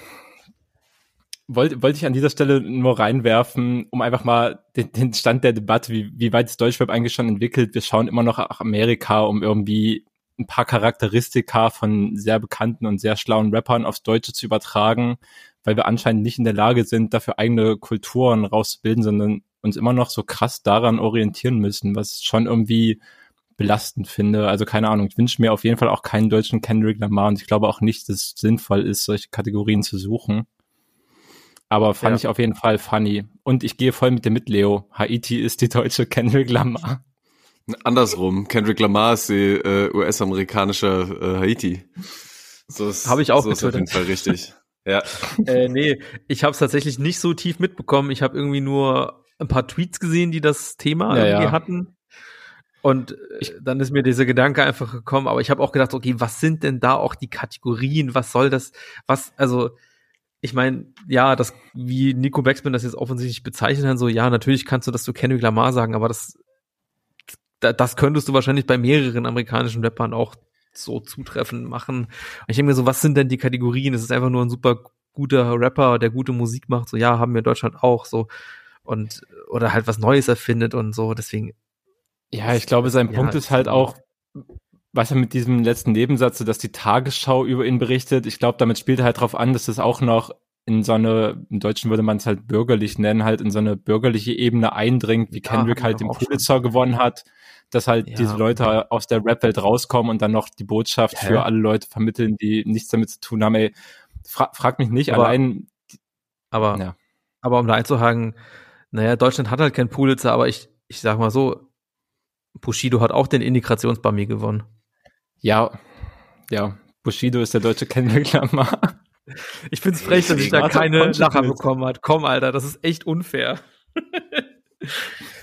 [SPEAKER 3] wollte wollte ich an dieser Stelle nur reinwerfen, um einfach mal den, den Stand der Debatte, wie, wie weit das Deutschweb eigentlich schon entwickelt. Wir schauen immer noch nach Amerika, um irgendwie ein paar Charakteristika von sehr bekannten und sehr schlauen Rappern aufs Deutsche zu übertragen weil wir anscheinend nicht in der Lage sind, dafür eigene Kulturen rauszubilden, sondern uns immer noch so krass daran orientieren müssen, was ich schon irgendwie belastend finde. Also keine Ahnung, ich wünsche mir auf jeden Fall auch keinen deutschen Kendrick Lamar und ich glaube auch nicht, dass es sinnvoll ist, solche Kategorien zu suchen. Aber fand ja. ich auf jeden Fall funny. Und ich gehe voll mit dem mit, Leo. Haiti ist die deutsche Kendrick Lamar.
[SPEAKER 4] Andersrum. Kendrick Lamar ist die äh, US-amerikanische äh, Haiti.
[SPEAKER 2] So ist, Habe ich auch
[SPEAKER 4] so ist auf jeden Fall richtig.
[SPEAKER 2] Ja. Äh, nee, ich habe es tatsächlich nicht so tief mitbekommen. Ich habe irgendwie nur ein paar Tweets gesehen, die das Thema ja, irgendwie ja. hatten. Und äh, dann ist mir dieser Gedanke einfach gekommen, aber ich habe auch gedacht, okay, was sind denn da auch die Kategorien? Was soll das? Was, also, ich meine, ja, das, wie Nico Becksman das jetzt offensichtlich bezeichnet hat, so, ja, natürlich kannst du das zu Kendrick Lamar sagen, aber das, das könntest du wahrscheinlich bei mehreren amerikanischen Rappern auch so zutreffend machen. Und ich denke mir so, was sind denn die Kategorien? Es ist einfach nur ein super guter Rapper, der gute Musik macht, so, ja, haben wir in Deutschland auch, so, und, oder halt was Neues erfindet und so, deswegen,
[SPEAKER 3] Ja, ich glaube, sein
[SPEAKER 2] Ja,
[SPEAKER 3] Punkt ist halt auch, was er mit diesem letzten Nebensatz, so, dass die Tagesschau über ihn berichtet. Ich glaube, damit spielt er halt drauf an, dass es auch noch in so eine, im Deutschen würde man es halt bürgerlich nennen, halt in so eine bürgerliche Ebene eindringt, wie
[SPEAKER 2] Ja,
[SPEAKER 3] Kendrick halt den. Pulitzer gewonnen hat, dass halt
[SPEAKER 2] Ja.
[SPEAKER 3] diese Leute aus der Rap-Welt rauskommen und dann noch die Botschaft
[SPEAKER 2] Hä?
[SPEAKER 3] für alle Leute vermitteln, die nichts damit zu tun haben. Ey, fra frag mich nicht,
[SPEAKER 2] Aber-
[SPEAKER 3] allein,
[SPEAKER 2] aber,
[SPEAKER 3] ja.
[SPEAKER 2] aber um da einzuhaken, naja, Deutschland hat halt keinen Pulitzer, aber ich, ich sag mal so, Bushido hat auch den Integrationsbummy gewonnen.
[SPEAKER 3] Ja, ja, Bushido ist der deutsche Lamar.
[SPEAKER 2] Ich find's frech, dass ich da keine Lacher bekommen hat. Komm, Alter, das ist echt unfair.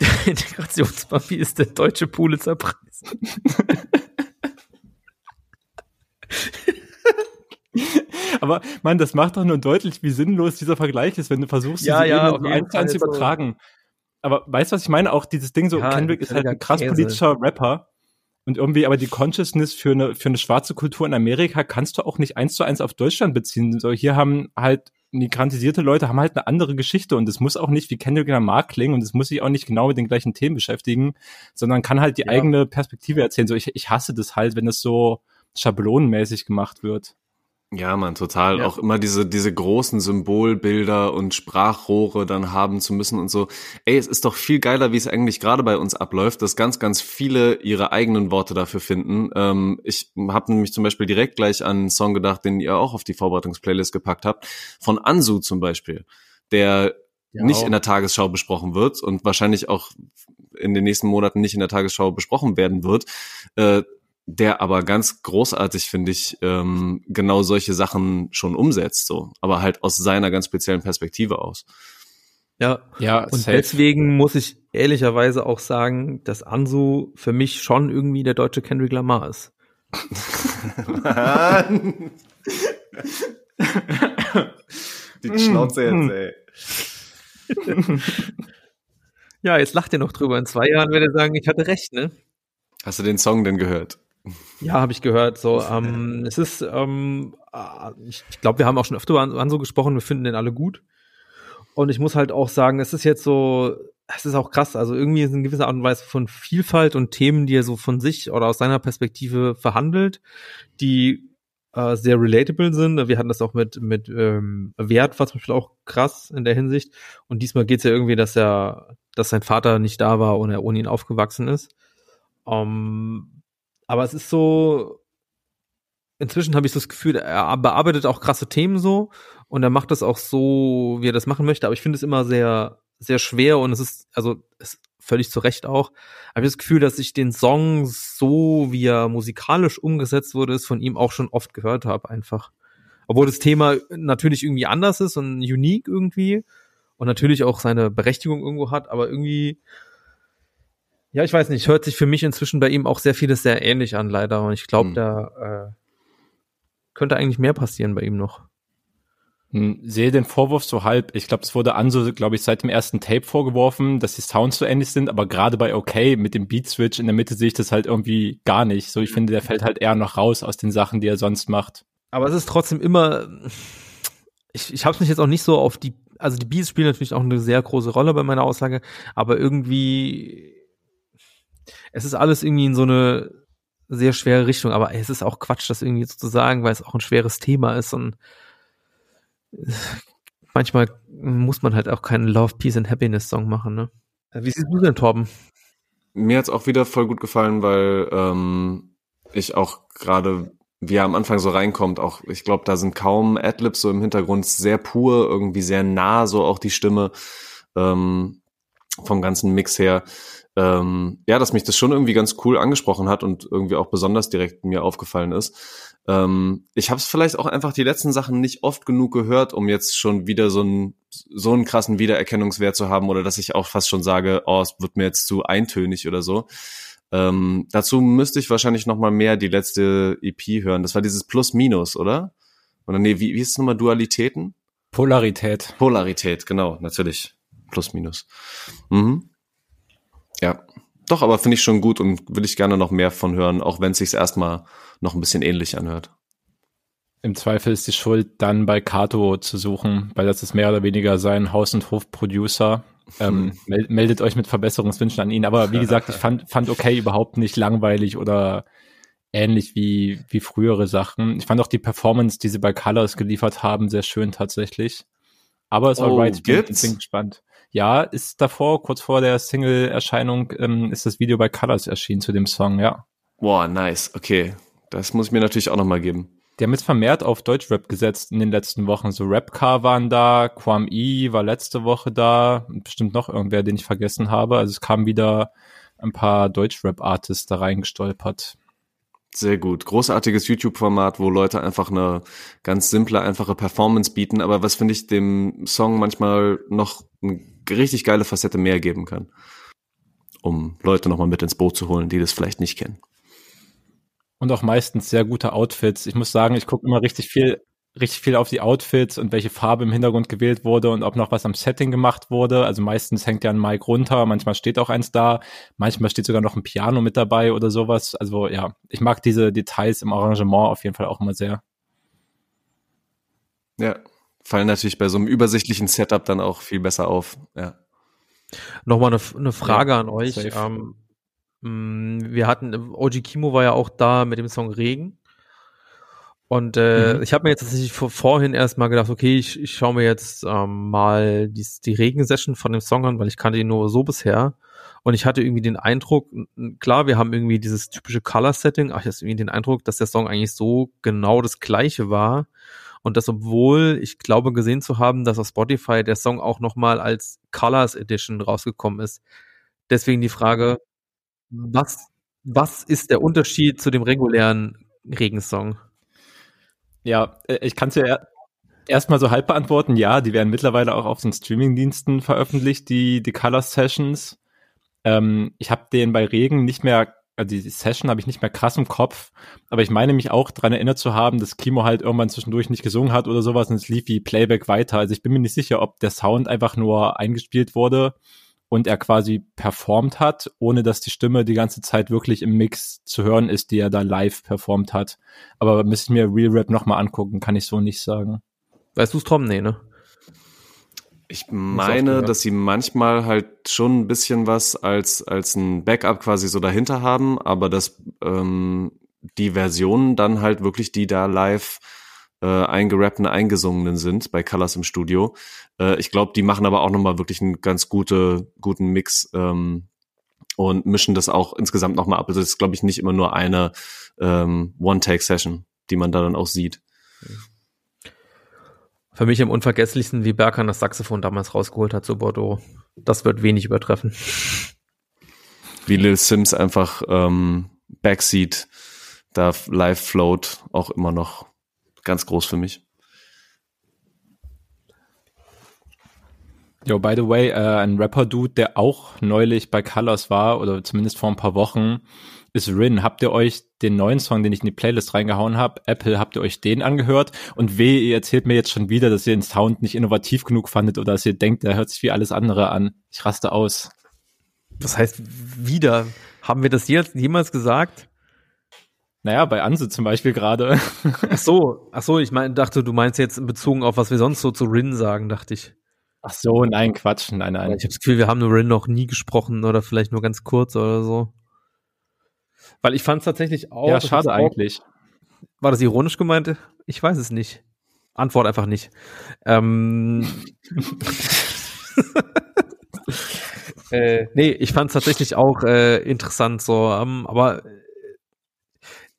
[SPEAKER 2] Der Integrationspapi ist der deutsche Pulitzerpreis.
[SPEAKER 3] Aber man, das macht doch nur deutlich, wie sinnlos dieser Vergleich ist, wenn du versuchst,
[SPEAKER 2] Ja,
[SPEAKER 3] diese
[SPEAKER 2] ja,
[SPEAKER 3] Ebene eins zu eins zu
[SPEAKER 2] Fall so.
[SPEAKER 3] übertragen. Aber weißt du, was ich meine? Auch dieses Ding so,
[SPEAKER 2] Ja,
[SPEAKER 3] Kendrick ist halt ein krass
[SPEAKER 2] Käse.
[SPEAKER 3] politischer Rapper. Und irgendwie aber die Consciousness für eine, für eine schwarze Kultur in Amerika kannst du auch nicht eins zu eins auf Deutschland beziehen. So, hier haben halt migrantisierte Leute haben halt eine andere Geschichte und es muss auch nicht wie Kendrick Lamar klingen und es muss sich auch nicht genau mit den gleichen Themen beschäftigen, sondern kann halt die
[SPEAKER 2] Ja.
[SPEAKER 3] eigene Perspektive erzählen. So, ich, ich hasse das halt, wenn das so schablonenmäßig gemacht wird.
[SPEAKER 4] Ja, man, total.
[SPEAKER 2] Ja.
[SPEAKER 4] Auch immer diese, diese großen Symbolbilder und Sprachrohre dann haben zu müssen und so. Ey, es ist doch viel geiler, wie es eigentlich gerade bei uns abläuft, dass ganz, ganz viele ihre eigenen Worte dafür finden. Ähm, ich habe nämlich zum Beispiel direkt gleich an einen Song gedacht, den ihr auch auf die Vorbereitungsplaylist gepackt habt, von Ansu zum Beispiel, der
[SPEAKER 2] Ja,
[SPEAKER 4] nicht
[SPEAKER 2] auch.
[SPEAKER 4] in der Tagesschau besprochen wird und wahrscheinlich auch in den nächsten Monaten nicht in der Tagesschau besprochen werden wird, äh, der aber ganz großartig, finde ich, ähm, genau solche Sachen schon umsetzt, so, aber halt aus seiner ganz speziellen Perspektive aus.
[SPEAKER 2] Ja,
[SPEAKER 3] Ja,
[SPEAKER 2] und deswegen muss ich ehrlicherweise auch sagen, dass Ansu für mich schon irgendwie der deutsche Kendrick Lamar ist.
[SPEAKER 4] Die Schnauze jetzt, ey.
[SPEAKER 2] Ja, jetzt lacht ihr noch drüber. In zwei Jahren werdet ihr sagen, ich hatte recht, ne?
[SPEAKER 4] Hast du den Song denn gehört?
[SPEAKER 2] Ja, habe ich gehört. So, ähm, es ist, ähm, äh, ich, ich glaube, wir haben auch schon öfter an, an so gesprochen. Wir finden den alle gut. Und ich muss halt auch sagen, es ist jetzt so, es ist auch krass. Also irgendwie ist eine gewisse Art und Weise von Vielfalt und Themen, die er so von sich oder aus seiner Perspektive verhandelt, die äh, sehr relatable sind. Wir hatten das auch mit mit ähm, Wert, war zum Beispiel auch krass in der Hinsicht. Und diesmal geht's ja irgendwie, dass er, dass sein Vater nicht da war und er ohne ihn aufgewachsen ist. Ähm, aber es ist so, inzwischen habe ich so das Gefühl, er bearbeitet auch krasse Themen so und er macht das auch so, wie er das machen möchte. Aber ich finde es immer sehr, sehr schwer und es ist, also es völlig zu Recht auch. Habe ich das Gefühl, dass ich den Song so, wie er musikalisch umgesetzt wurde, ist von ihm auch schon oft gehört habe, einfach. Obwohl das Thema natürlich irgendwie anders ist und unique irgendwie und natürlich auch seine Berechtigung irgendwo hat, aber irgendwie, ja, ich weiß nicht, hört sich für mich inzwischen bei ihm auch sehr vieles sehr ähnlich an, leider. Und ich glaube,
[SPEAKER 4] Hm.
[SPEAKER 2] da äh, könnte eigentlich mehr passieren bei ihm noch.
[SPEAKER 3] Hm, sehe den Vorwurf so halb. Ich glaube, es wurde Anso, glaube ich, seit dem ersten Tape vorgeworfen, dass die Sounds so ähnlich sind, aber gerade bei OK mit dem Beat Switch in der Mitte sehe ich das halt irgendwie gar nicht. So, ich finde, der fällt halt eher noch raus aus den Sachen, die er sonst macht.
[SPEAKER 2] Aber es ist trotzdem immer, ich, ich habe es mich jetzt auch nicht so auf die, also die Beats spielen natürlich auch eine sehr große Rolle bei meiner Aussage, aber irgendwie, es ist alles irgendwie in so eine sehr schwere Richtung, aber es ist auch Quatsch, das irgendwie so zu sagen, weil es auch ein schweres Thema ist und äh, manchmal muss man halt auch keinen Love, Peace and Happiness Song machen, ne? Wie siehst du denn, Torben?
[SPEAKER 4] Mir hat's auch wieder voll gut gefallen, weil ähm, ich auch gerade, wie er am Anfang so reinkommt, auch, ich glaube, da sind kaum Adlibs so im Hintergrund, sehr pur, irgendwie sehr nah, so auch die Stimme ähm, vom ganzen Mix her. Ähm, ja, dass mich das schon irgendwie ganz cool angesprochen hat und irgendwie auch besonders direkt mir aufgefallen ist. Ähm, ich habe es vielleicht auch einfach die letzten Sachen nicht oft genug gehört, um jetzt schon wieder so einen so einen krassen Wiedererkennungswert zu haben oder dass ich auch fast schon sage, oh, es wird mir jetzt zu eintönig oder so. Ähm, dazu müsste ich wahrscheinlich noch mal mehr die letzte EP hören. Das war dieses Plus-Minus, oder? Oder nee, wie, wie ist es nochmal? Dualitäten?
[SPEAKER 3] Polarität.
[SPEAKER 4] Polarität, genau, natürlich. Plus-Minus. Mhm. Ja. Doch, aber finde ich schon gut und will ich gerne noch mehr von hören, auch wenn es sich erstmal noch ein bisschen ähnlich anhört.
[SPEAKER 3] Im Zweifel ist die Schuld dann bei Kato zu suchen, weil das ist mehr oder weniger sein Haus- und Hof-Producer. Ähm, hm. meldet euch mit Verbesserungswünschen an ihn. Aber wie gesagt, ich fand, fand okay überhaupt nicht langweilig oder ähnlich wie, wie frühere Sachen. Ich fand auch die Performance, die sie bei Colors geliefert haben, sehr schön tatsächlich. Aber es war
[SPEAKER 4] Oh,
[SPEAKER 3] right, ich bin,
[SPEAKER 4] gibt's?
[SPEAKER 3] bin gespannt. Ja, ist davor, kurz vor der Single-Erscheinung, ähm, ist das Video bei Colors erschienen zu dem Song, ja.
[SPEAKER 4] Boah, nice. Okay. Das muss ich mir natürlich auch noch mal geben.
[SPEAKER 3] Die haben jetzt vermehrt auf Deutschrap gesetzt in den letzten Wochen. So Rapcar waren da, Quam E war letzte Woche da, bestimmt noch irgendwer, den ich vergessen habe. Also es kamen wieder ein paar Deutschrap-Artists da reingestolpert.
[SPEAKER 4] Sehr gut. Großartiges YouTube-Format, wo Leute einfach eine ganz simple, einfache Performance bieten, aber was finde ich dem Song manchmal noch richtig geile Facette mehr geben kann. Um Leute nochmal mit ins Boot zu holen, die das vielleicht nicht kennen.
[SPEAKER 3] Und auch meistens sehr gute Outfits. Ich muss sagen, ich gucke immer richtig viel, richtig viel auf die Outfits und welche Farbe im Hintergrund gewählt wurde und ob noch was am Setting gemacht wurde. Also meistens hängt ja ein Mic runter, manchmal steht auch eins da, manchmal steht sogar noch ein Piano mit dabei oder sowas. Also ja, ich mag diese Details im Arrangement auf jeden Fall auch immer sehr.
[SPEAKER 4] Ja. Fallen natürlich bei so einem übersichtlichen Setup dann auch viel besser auf. Ja.
[SPEAKER 2] Nochmal eine, eine Frage
[SPEAKER 3] Ja,
[SPEAKER 2] an euch. Ähm, mh, wir hatten, OG Kimo war ja auch da mit dem Song Regen. Und äh,
[SPEAKER 3] Mhm.
[SPEAKER 2] ich habe mir jetzt tatsächlich vor, vorhin erst mal gedacht, okay, ich, ich schaue mir jetzt ähm, mal die, die Regen-Session von dem Song an, weil ich kannte ihn nur so bisher. Und ich hatte irgendwie den Eindruck, klar, wir haben irgendwie dieses typische Color-Setting, aber ich hatte irgendwie den Eindruck, dass der Song eigentlich so genau das gleiche war. Und das, obwohl ich glaube gesehen zu haben, dass auf Spotify der Song auch nochmal als Colors Edition rausgekommen ist. Deswegen die Frage, was, was ist der Unterschied zu dem regulären Regensong?
[SPEAKER 3] Ja, äh, ich kann es ja er- erstmal so halb beantworten. Ja, die werden mittlerweile auch auf den Streamingdiensten veröffentlicht, die, die Color Sessions. Ähm, ich habe den bei Regen nicht mehr, also die Session habe ich nicht mehr krass im Kopf, aber ich meine mich auch dran erinnert zu haben, dass Kimo halt irgendwann zwischendurch nicht gesungen hat oder sowas und es lief wie Playback weiter. Also ich bin mir nicht sicher, ob der Sound einfach nur eingespielt wurde und er quasi performt hat, ohne dass die Stimme die ganze Zeit wirklich im Mix zu hören ist, die er da live performt hat. Aber müsste ich mir Real Rap nochmal angucken, kann ich so nicht sagen.
[SPEAKER 2] Weißt du es, Tom? Nee, ne?
[SPEAKER 4] Ich meine, dass sie manchmal halt schon ein bisschen was als, als ein Backup quasi so dahinter haben, aber dass ähm, die Versionen dann halt wirklich die da live äh, eingerappten, eingesungenen sind bei Colors im Studio. Äh, ich glaube, die machen aber auch nochmal wirklich einen ganz gute, guten Mix ähm, und mischen das auch insgesamt nochmal ab. Also das ist, glaube ich, nicht immer nur eine ähm, One-Take-Session, die man da dann auch sieht.
[SPEAKER 2] Für mich am unvergesslichsten, wie Berkan das Saxophon damals rausgeholt hat zu Bordeaux. Das wird wenig übertreffen.
[SPEAKER 4] wie Lil Sims einfach ähm, Backseat da live float, auch immer noch ganz groß für mich.
[SPEAKER 3] Yo, by the way, äh, ein Rapper-Dude, der auch neulich bei Colors war, oder zumindest vor ein paar Wochen, ist Rin. Habt ihr euch den neuen Song, den ich in die Playlist reingehauen habe, Apple, habt ihr euch den angehört? Und weh, ihr erzählt mir jetzt schon wieder, dass ihr den Sound nicht innovativ genug fandet oder dass ihr denkt, der hört sich wie alles andere an. Ich raste aus.
[SPEAKER 2] Was heißt wieder? Haben wir das jetzt jemals gesagt?
[SPEAKER 3] Naja, bei Anse zum Beispiel gerade.
[SPEAKER 2] Ach so, ach so, ich mein, dachte, du meinst jetzt in Bezug auf was wir sonst so zu Rin sagen, dachte ich.
[SPEAKER 3] Ach so, nein, Quatsch, nein,
[SPEAKER 2] Ich
[SPEAKER 3] nein.
[SPEAKER 2] habe das Gefühl, wir haben nur Rin noch nie gesprochen oder vielleicht nur ganz kurz oder so. Weil ich fand es tatsächlich auch.
[SPEAKER 3] Ja, schade eigentlich.
[SPEAKER 2] War das ironisch gemeint? Ich weiß es nicht. Antwort einfach nicht. Ähm, äh, nee, ich fand es tatsächlich auch äh, interessant so, ähm, aber äh,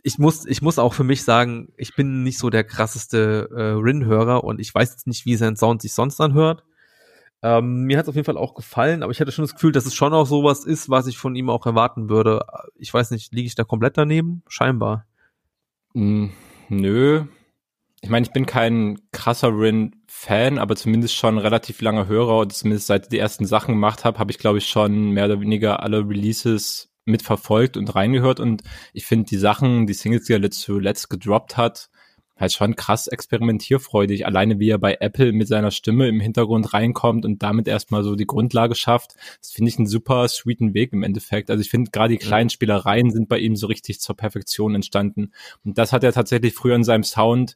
[SPEAKER 2] ich muss, ich muss auch für mich sagen, ich bin nicht so der krasseste äh, Rin-Hörer und ich weiß jetzt nicht, wie sein Sound sich sonst anhört. Ähm, mir hat es auf jeden Fall auch gefallen, aber ich hatte schon das Gefühl, dass es schon auch sowas ist, was ich von ihm auch erwarten würde. Ich weiß nicht, liege ich da komplett daneben? Scheinbar.
[SPEAKER 3] Mm, nö. Ich meine, ich bin kein krasser Rin-Fan, aber zumindest schon relativ langer Hörer und zumindest seit ich die ersten Sachen gemacht habe, habe ich, glaube ich, schon mehr oder weniger alle Releases mitverfolgt und reingehört und ich finde die Sachen, die Singles, die er zuletzt gedroppt hat, halt schon krass experimentierfreudig. Alleine wie er bei Apple mit seiner Stimme im Hintergrund reinkommt und damit erstmal so die Grundlage schafft. Das finde ich einen super sweeten Weg im Endeffekt. Also ich finde gerade die kleinen Spielereien sind bei ihm so richtig zur Perfektion entstanden. Und das hat er tatsächlich früher in seinem Sound.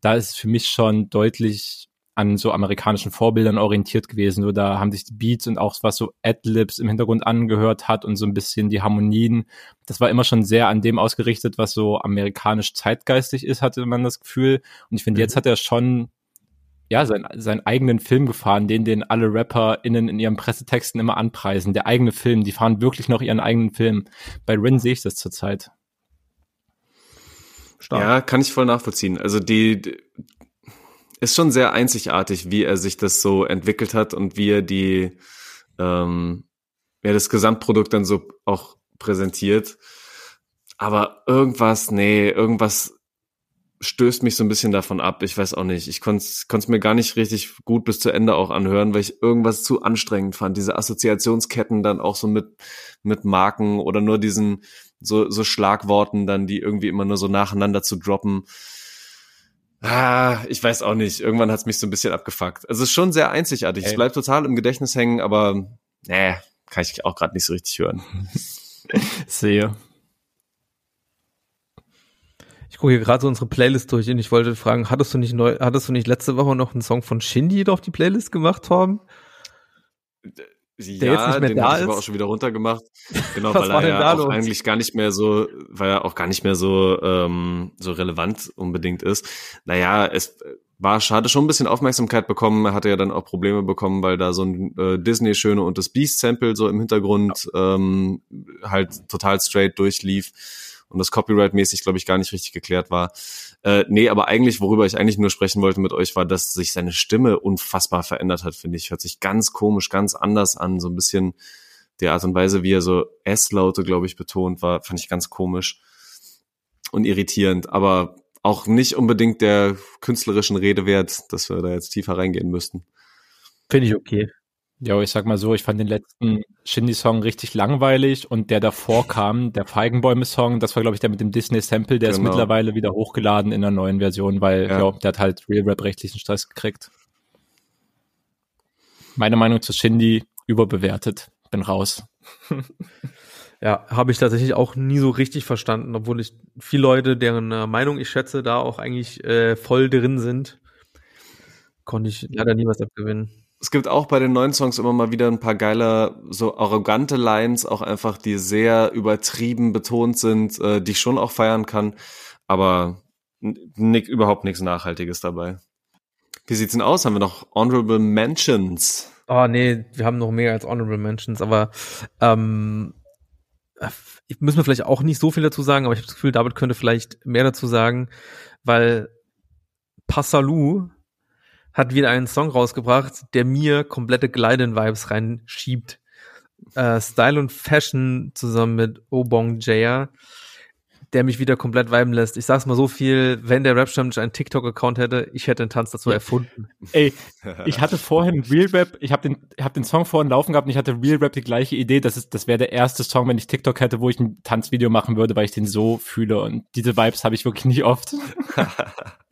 [SPEAKER 3] Da ist für mich schon deutlich an so amerikanischen Vorbildern orientiert gewesen. So, da haben sich die Beats und auch was so Adlibs im Hintergrund angehört hat und so ein bisschen die Harmonien. Das war immer schon sehr an dem ausgerichtet, was so amerikanisch zeitgeistig ist, hatte man das Gefühl. Und ich finde, jetzt mhm. hat er schon ja, sein, seinen eigenen Film gefahren, den den alle RapperInnen in ihren Pressetexten immer anpreisen. Der eigene Film, die fahren wirklich noch ihren eigenen Film. Bei Rin sehe ich das zurzeit.
[SPEAKER 4] Stark. Ja, kann ich voll nachvollziehen. Also die, ist schon sehr einzigartig, wie er sich das so entwickelt hat und wie er die, ähm, ja, das Gesamtprodukt dann so auch präsentiert. Aber irgendwas, nee, irgendwas stößt mich so ein bisschen davon ab. Ich weiß auch nicht. Ich konnte es mir gar nicht richtig gut bis zu Ende auch anhören, weil ich irgendwas zu anstrengend fand. Diese Assoziationsketten dann auch so mit, mit Marken oder nur diesen so, so Schlagworten dann, die irgendwie immer nur so nacheinander zu droppen. Ah, ich weiß auch nicht. Irgendwann hat's mich so ein bisschen abgefuckt. Also es ist schon sehr einzigartig. Hey. Es bleibt total im Gedächtnis hängen, aber nee, kann ich auch gerade nicht so richtig hören.
[SPEAKER 3] Sehe.
[SPEAKER 2] Ich gucke hier gerade so unsere Playlist durch und ich wollte fragen, hattest du nicht neu, hattest du nicht letzte Woche noch einen Song von Shindy auf die Playlist gemacht, Torben?
[SPEAKER 4] Der ja, jetzt nicht mehr den da ist. Aber auch schon wieder runtergemacht. Genau, weil er ja auch eigentlich gar nicht mehr so, weil er auch gar nicht mehr so ähm, so relevant unbedingt ist. Naja, es war schade schon ein bisschen Aufmerksamkeit bekommen. Er hatte ja dann auch Probleme bekommen, weil da so ein äh, Disney Schöne und das Beast Sample so im Hintergrund ja. ähm, halt total straight durchlief und das Copyright-mäßig, glaube ich, gar nicht richtig geklärt war. Äh, nee, aber eigentlich, worüber ich eigentlich nur sprechen wollte mit euch, war, dass sich seine Stimme unfassbar verändert hat, finde ich. Hört sich ganz komisch, ganz anders an. So ein bisschen die Art und Weise, wie er so S-Laute, glaube ich, betont war, fand ich ganz komisch und irritierend. Aber auch nicht unbedingt der künstlerischen Rede wert, dass wir da jetzt tiefer reingehen müssten.
[SPEAKER 2] Finde ich okay.
[SPEAKER 3] Ja, ich sag mal so, ich fand den letzten Shindy-Song richtig langweilig und der davor kam, der Feigenbäume-Song, das war, glaube ich, der mit dem Disney-Sample, der genau. ist mittlerweile wieder hochgeladen in der neuen Version, weil ja. ja der hat halt Real Rap rechtlichen Stress gekriegt. Meine Meinung zu Shindy, überbewertet. Bin raus.
[SPEAKER 2] Ja, habe ich tatsächlich auch nie so richtig verstanden, obwohl ich viele Leute, deren äh, Meinung ich schätze, da auch eigentlich äh, voll drin sind, konnte ich leider nie was abgewinnen
[SPEAKER 4] es gibt auch bei den neuen Songs immer mal wieder ein paar geile, so arrogante Lines, auch einfach, die sehr übertrieben betont sind, äh, die ich schon auch feiern kann, aber nick, überhaupt nichts Nachhaltiges dabei. Wie sieht's denn aus? Haben wir noch Honorable Mentions?
[SPEAKER 2] Oh nee, wir haben noch mehr als Honorable Mentions, aber ähm, müssen wir vielleicht auch nicht so viel dazu sagen, aber ich habe das Gefühl, David könnte vielleicht mehr dazu sagen, weil Passalou hat wieder einen Song rausgebracht, der mir komplette Gleiden-Vibes reinschiebt. Äh, Style und Fashion zusammen mit Obong Jaya, der mich wieder komplett viben lässt. Ich sag's mal so viel, wenn der Rap-Stammtisch einen TikTok-Account hätte, ich hätte den Tanz dazu erfunden.
[SPEAKER 3] Ey, ich hatte vorhin Real Rap, ich habe den, hab den Song vorhin laufen gehabt und ich hatte Real Rap die gleiche Idee, das ist, das wäre der erste Song, wenn ich TikTok hätte, wo ich ein Tanzvideo machen würde, weil ich den so fühle und diese Vibes habe ich wirklich nicht oft.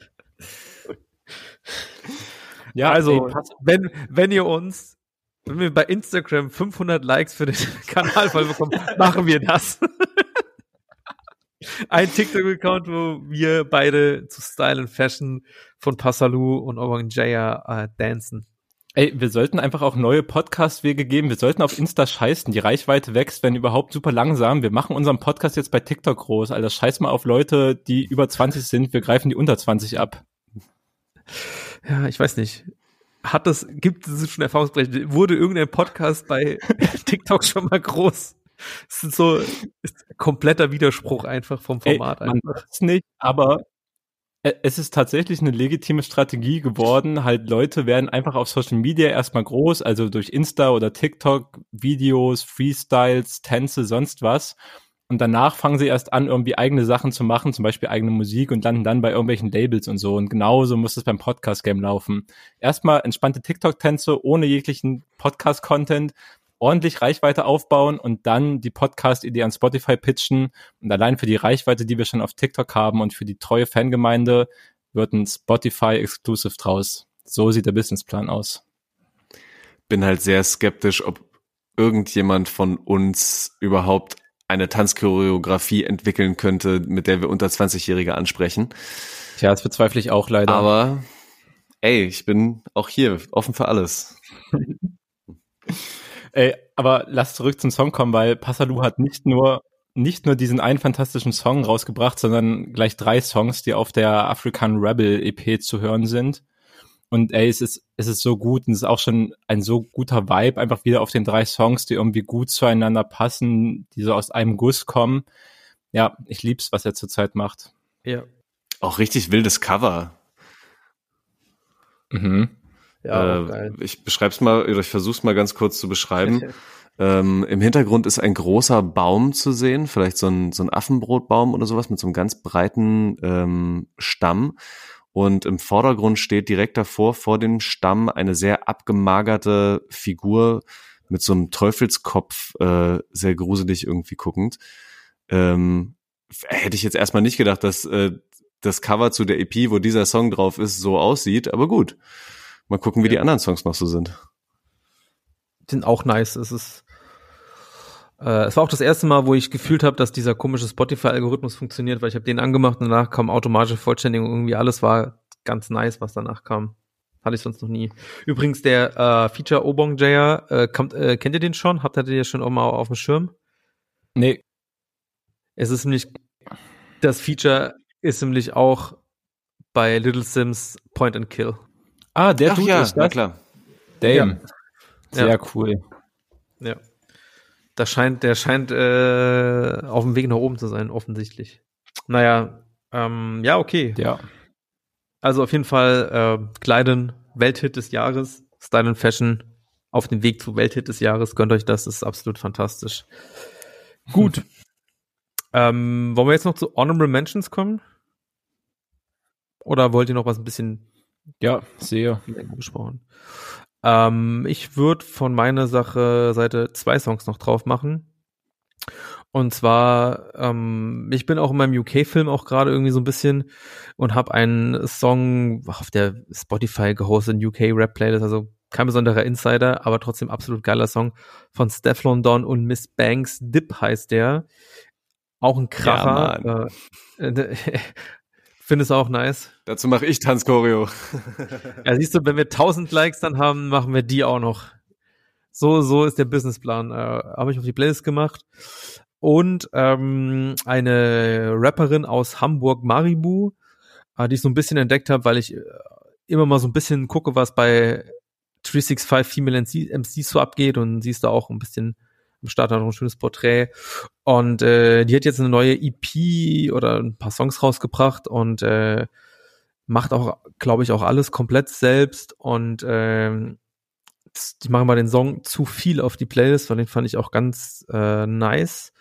[SPEAKER 2] Ja, also, ey, wenn, wenn ihr uns, wenn wir bei Instagram 500 Likes für den Kanal voll bekommen, machen wir das. Ein TikTok-Account, wo wir beide zu Style and Fashion von Passalou und Oban Jaya äh, dancen.
[SPEAKER 3] Ey, wir sollten einfach auch neue Podcast-Wege geben. Wir sollten auf Insta scheißen. Die Reichweite wächst, wenn überhaupt super langsam. Wir machen unseren Podcast jetzt bei TikTok groß. Alter, scheiß mal auf Leute, die über 20 sind. Wir greifen die unter 20 ab
[SPEAKER 2] ja, ich weiß nicht. Hat das, gibt es schon Erfahrungsberichte? Wurde irgendein Podcast bei TikTok schon mal groß? Das ist so ist kompletter Widerspruch einfach vom Format.
[SPEAKER 3] Ey, man einfach. nicht, aber es ist tatsächlich eine legitime Strategie geworden. Halt Leute werden einfach auf Social Media erstmal groß, also durch Insta oder TikTok, Videos, Freestyles, Tänze, sonst was. Und danach fangen sie erst an, irgendwie eigene Sachen zu machen, zum Beispiel eigene Musik und landen dann bei irgendwelchen Labels und so. Und genauso muss es beim Podcast-Game laufen. Erstmal entspannte TikTok-Tänze ohne jeglichen Podcast-Content, ordentlich Reichweite aufbauen und dann die Podcast-Idee an Spotify pitchen. Und allein für die Reichweite, die wir schon auf TikTok haben und für die treue Fangemeinde, wird ein Spotify-Exclusive draus. So sieht der Businessplan aus.
[SPEAKER 4] Bin halt sehr skeptisch, ob irgendjemand von uns überhaupt eine Tanzchoreografie entwickeln könnte, mit der wir unter 20-Jährige ansprechen.
[SPEAKER 3] Tja, das bezweifle ich auch leider.
[SPEAKER 4] Aber ey, ich bin auch hier offen für alles.
[SPEAKER 3] ey, aber lass zurück zum Song kommen, weil Passalu hat nicht nur nicht nur diesen einen fantastischen Song rausgebracht, sondern gleich drei Songs, die auf der African Rebel EP zu hören sind. Und ey, es ist, es ist so gut und es ist auch schon ein so guter Vibe, einfach wieder auf den drei Songs, die irgendwie gut zueinander passen, die so aus einem Guss kommen. Ja, ich lieb's, was er zurzeit macht.
[SPEAKER 2] Ja.
[SPEAKER 4] Auch richtig wildes Cover.
[SPEAKER 3] Mhm.
[SPEAKER 4] Ja, äh, geil. Ich beschreib's mal, oder ich versuch's mal ganz kurz zu beschreiben. ähm, Im Hintergrund ist ein großer Baum zu sehen, vielleicht so ein, so ein Affenbrotbaum oder sowas mit so einem ganz breiten ähm, Stamm. Und im Vordergrund steht direkt davor, vor dem Stamm, eine sehr abgemagerte Figur mit so einem Teufelskopf, äh, sehr gruselig irgendwie guckend. Ähm, hätte ich jetzt erstmal nicht gedacht, dass äh, das Cover zu der EP, wo dieser Song drauf ist, so aussieht, aber gut. Mal gucken, wie ja. die anderen Songs noch so sind.
[SPEAKER 2] Sind auch nice. Es ist äh, es war auch das erste Mal, wo ich gefühlt habe, dass dieser komische Spotify-Algorithmus funktioniert, weil ich habe den angemacht und danach kam automatische Vollständigung. Irgendwie alles war ganz nice, was danach kam. Hatte ich sonst noch nie. Übrigens, der äh, Feature Obong Jaya, äh, kommt, äh, kennt ihr den schon? Habt ihr den schon auch mal auf dem Schirm?
[SPEAKER 3] Nee.
[SPEAKER 2] Es ist nämlich, das Feature ist nämlich auch bei Little Sims Point and Kill.
[SPEAKER 3] Ah, der Ach, tut
[SPEAKER 4] ja, ist das? klar.
[SPEAKER 3] Damn. Ja. Sehr ja. cool.
[SPEAKER 2] Ja. Da scheint, der scheint äh, auf dem Weg nach oben zu sein, offensichtlich. Naja, ähm, ja, okay.
[SPEAKER 3] Ja.
[SPEAKER 2] Also auf jeden Fall äh, Kleiden, Welthit des Jahres, Style and Fashion auf dem Weg zu Welthit des Jahres. Gönnt euch das, das ist absolut fantastisch. Gut. ähm, wollen wir jetzt noch zu Honorable Mentions kommen? Oder wollt ihr noch was ein bisschen
[SPEAKER 3] ja, sehe.
[SPEAKER 2] Gesprochen. Ähm, ich würde von meiner Sache Seite zwei Songs noch drauf machen. Und zwar, ähm, ich bin auch in meinem UK-Film auch gerade irgendwie so ein bisschen und habe einen Song auf der Spotify gehosteten UK-Rap-Playlist, also kein besonderer Insider, aber trotzdem absolut geiler Song von Stefflon Don und Miss Banks. Dip heißt der. Auch ein Kracher. Ja, äh, Findest du auch nice?
[SPEAKER 4] Dazu mache ich Tanzchoreo.
[SPEAKER 2] ja, siehst du, wenn wir 1000 Likes dann haben, machen wir die auch noch. So, so ist der Businessplan. Äh, Habe ich auf die Playlist gemacht. Und ähm, eine Rapperin aus Hamburg, Maribu, äh, die ich so ein bisschen entdeckt habe, weil ich äh, immer mal so ein bisschen gucke, was bei 365 Female MCs so abgeht und sie ist da auch ein bisschen am Start noch ein schönes Porträt. Und äh, die hat jetzt eine neue EP oder ein paar Songs rausgebracht und äh, macht auch, glaube ich, auch alles komplett selbst. Und äh, die machen mal den Song zu viel auf die Playlist, weil den fand ich auch ganz äh, nice.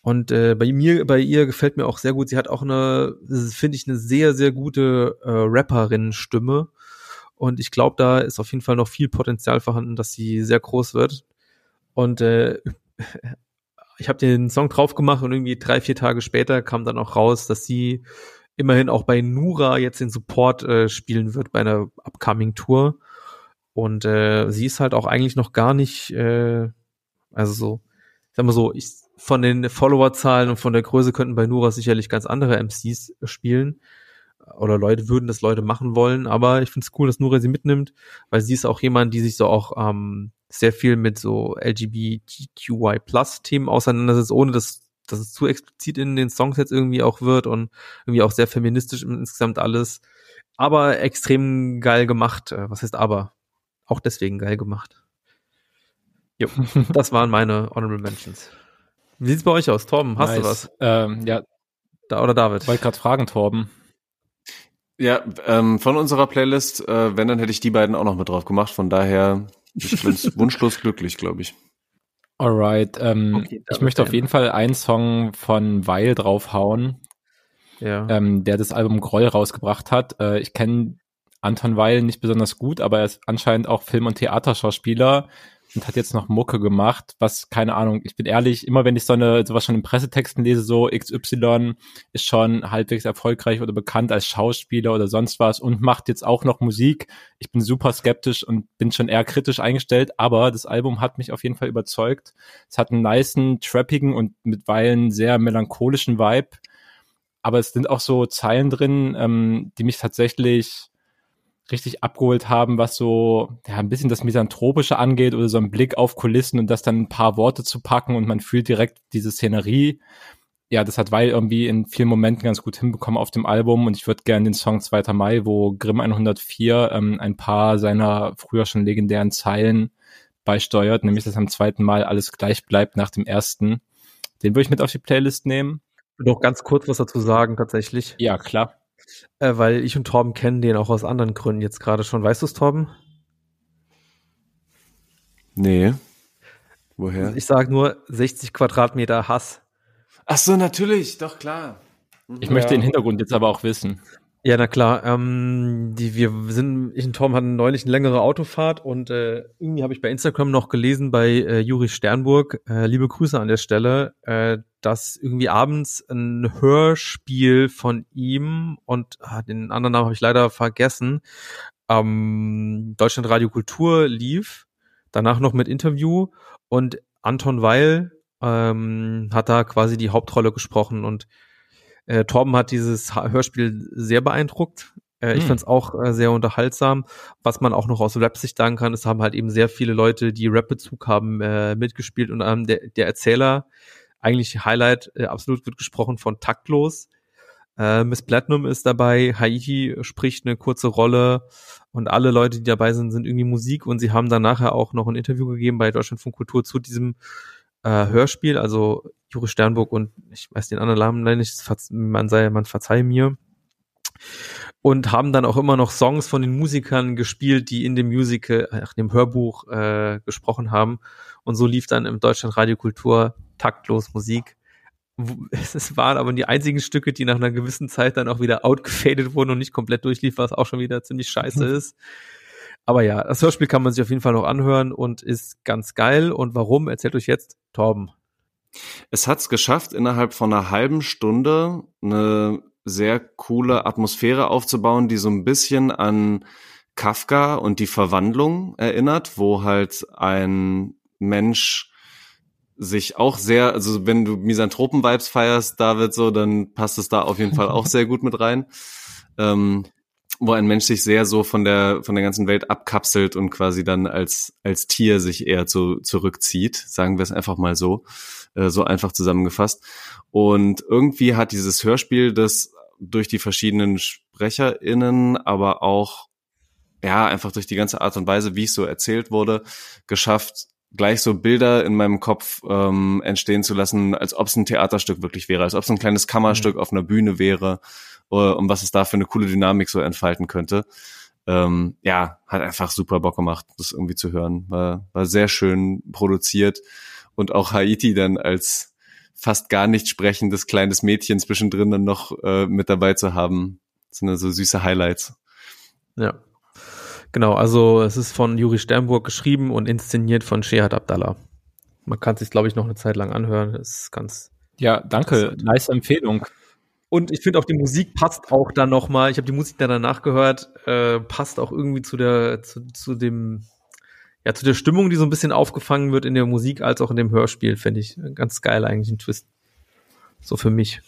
[SPEAKER 2] Und äh, bei mir, bei ihr gefällt mir auch sehr gut. Sie hat auch eine, finde ich, eine sehr, sehr gute äh, Rapperin-Stimme. Und ich glaube, da ist auf jeden Fall noch viel Potenzial vorhanden, dass sie sehr groß wird. Und äh, ich habe den Song drauf gemacht und irgendwie drei, vier Tage später kam dann auch raus, dass sie immerhin auch bei Nura jetzt den Support äh, spielen wird bei einer upcoming Tour. Und äh, sie ist halt auch eigentlich noch gar nicht, äh, also so, sag mal so, ich, von den Followerzahlen und von der Größe könnten bei Nura sicherlich ganz andere MCs spielen. Oder Leute würden das Leute machen wollen, aber ich finde es cool, dass Nura sie mitnimmt, weil sie ist auch jemand, die sich so auch ähm, sehr viel mit so LGBTQI Plus Themen auseinandersetzt, ohne dass, dass es zu explizit in den Songs jetzt irgendwie auch wird und irgendwie auch sehr feministisch insgesamt alles. Aber extrem geil gemacht. Äh, was heißt aber? Auch deswegen geil gemacht. Jo, das waren meine Honorable Mentions. Wie sieht's bei euch aus? Torben, hast nice. du was?
[SPEAKER 3] Ähm, ja.
[SPEAKER 2] Da oder David?
[SPEAKER 3] Wollte gerade fragen, Torben.
[SPEAKER 4] Ja, ähm, von unserer Playlist, äh, wenn, dann hätte ich die beiden auch noch mit drauf gemacht. Von daher ich bin wunschlos glücklich, glaube ich.
[SPEAKER 3] Alright, ähm,
[SPEAKER 2] Okay,
[SPEAKER 3] ich möchte auf jeden Fall einen Song von Weil draufhauen,
[SPEAKER 2] Ja.
[SPEAKER 3] ähm, der das Album Groll rausgebracht hat. Äh, ich kenne Anton Weil nicht besonders gut, aber er ist anscheinend auch Film- und Theaterschauspieler und hat jetzt noch Mucke gemacht, was, keine Ahnung, ich bin ehrlich, immer wenn ich so eine, sowas schon in Pressetexten lese, so XY ist schon halbwegs erfolgreich oder bekannt als Schauspieler oder sonst was und macht jetzt auch noch Musik. Ich bin super skeptisch und bin schon eher kritisch eingestellt, aber das Album hat mich auf jeden Fall überzeugt. Es hat einen nicen, trappigen und mitweilen sehr melancholischen Vibe, aber es sind auch so Zeilen drin, ähm, die mich tatsächlich richtig abgeholt haben, was so ja ein bisschen das Misanthropische angeht oder so ein Blick auf Kulissen und das dann ein paar Worte zu packen und man fühlt direkt diese Szenerie. Ja, das hat Weil irgendwie in vielen Momenten ganz gut hinbekommen auf dem Album und ich würde gerne den Song 2. Mai, wo Grimm 104 ähm, ein paar seiner früher schon legendären Zeilen beisteuert, nämlich dass am zweiten Mal alles gleich bleibt nach dem ersten. Den würde ich mit auf die Playlist nehmen.
[SPEAKER 2] Noch ganz kurz was dazu sagen, tatsächlich.
[SPEAKER 3] Ja, klar.
[SPEAKER 2] Äh, weil ich und Torben kennen den auch aus anderen Gründen jetzt gerade schon. Weißt du es, Torben?
[SPEAKER 4] Nee. Woher?
[SPEAKER 2] Ich sage nur 60 Quadratmeter Hass.
[SPEAKER 4] Ach so, natürlich, doch klar.
[SPEAKER 3] Ich möchte
[SPEAKER 2] Ja.
[SPEAKER 3] den Hintergrund jetzt aber auch wissen.
[SPEAKER 2] Ja, na klar. Ähm, die, wir sind, ich und Tom hatten neulich eine längere Autofahrt und äh, irgendwie habe ich bei Instagram noch gelesen bei äh, Juri Sternburg, äh, liebe Grüße an der Stelle, äh, dass irgendwie abends ein Hörspiel von ihm und ah, den anderen Namen habe ich leider vergessen, ähm, Deutschland Radio Kultur lief, danach noch mit Interview und Anton Weil ähm, hat da quasi die Hauptrolle gesprochen und äh, Torben hat dieses Hörspiel sehr beeindruckt. Äh, ich
[SPEAKER 3] Hm.
[SPEAKER 2] fand es auch äh, sehr unterhaltsam. Was man auch noch aus Rap-Sicht sagen kann, es haben halt eben sehr viele Leute, die Rap-Bezug haben, äh, mitgespielt und ähm, der, der Erzähler, eigentlich Highlight, äh, absolut wird gesprochen von Taktlos. Äh, Miss Platinum ist dabei, Haiti spricht eine kurze Rolle und alle Leute, die dabei sind, sind irgendwie Musik und sie haben dann nachher auch noch ein Interview gegeben bei Deutschlandfunk Kultur zu diesem äh, Hörspiel, also Juri Sternburg und ich weiß den anderen Namen nicht, man sei, man verzeihe mir. Und haben dann auch immer noch Songs von den Musikern gespielt, die in dem Musical, ach, dem Hörbuch äh, gesprochen haben. Und so lief dann im Deutschland Radio Kultur taktlos Musik. Es waren aber die einzigen Stücke, die nach einer gewissen Zeit dann auch wieder outgefadet wurden und nicht komplett durchlief, was auch schon wieder ziemlich scheiße ist. Aber ja, das Hörspiel kann man sich auf jeden Fall noch anhören und ist ganz geil. Und warum, erzählt euch jetzt Torben.
[SPEAKER 4] Es hat es geschafft, innerhalb von einer halben Stunde eine sehr coole Atmosphäre aufzubauen, die so ein bisschen an Kafka und die Verwandlung erinnert, wo halt ein Mensch sich auch sehr, also wenn du Misanthropen-Vibes feierst, David, so, dann passt es da auf jeden Fall auch sehr gut mit rein. Ähm, wo ein Mensch sich sehr so von der von der ganzen Welt abkapselt und quasi dann als als Tier sich eher zu, zurückzieht, sagen wir es einfach mal so, äh, so einfach zusammengefasst. Und irgendwie hat dieses Hörspiel das durch die verschiedenen SprecherInnen, aber auch ja einfach durch die ganze Art und Weise, wie es so erzählt wurde, geschafft, gleich so Bilder in meinem Kopf ähm, entstehen zu lassen, als ob es ein Theaterstück wirklich wäre, als ob es ein kleines Kammerstück auf einer Bühne wäre, und was es da für eine coole Dynamik so entfalten könnte. Ähm, ja, hat einfach super Bock gemacht, das irgendwie zu hören. War, war sehr schön produziert und auch Haiti dann als fast gar nicht sprechendes kleines Mädchen zwischendrin dann noch äh, mit dabei zu haben. Das sind so süße Highlights.
[SPEAKER 2] Ja. Genau, also es ist von Juri Sternburg geschrieben und inszeniert von Shehat Abdallah. Man kann sich, glaube ich, noch eine Zeit lang anhören. Das ist ganz.
[SPEAKER 3] Ja, danke. Nice Empfehlung.
[SPEAKER 2] Und ich finde auch die Musik passt auch dann noch mal. Ich habe die Musik dann danach gehört, äh, passt auch irgendwie zu der zu, zu dem ja zu der Stimmung, die so ein bisschen aufgefangen wird in der Musik als auch in dem Hörspiel. Finde ich ganz geil eigentlich ein Twist. So für mich.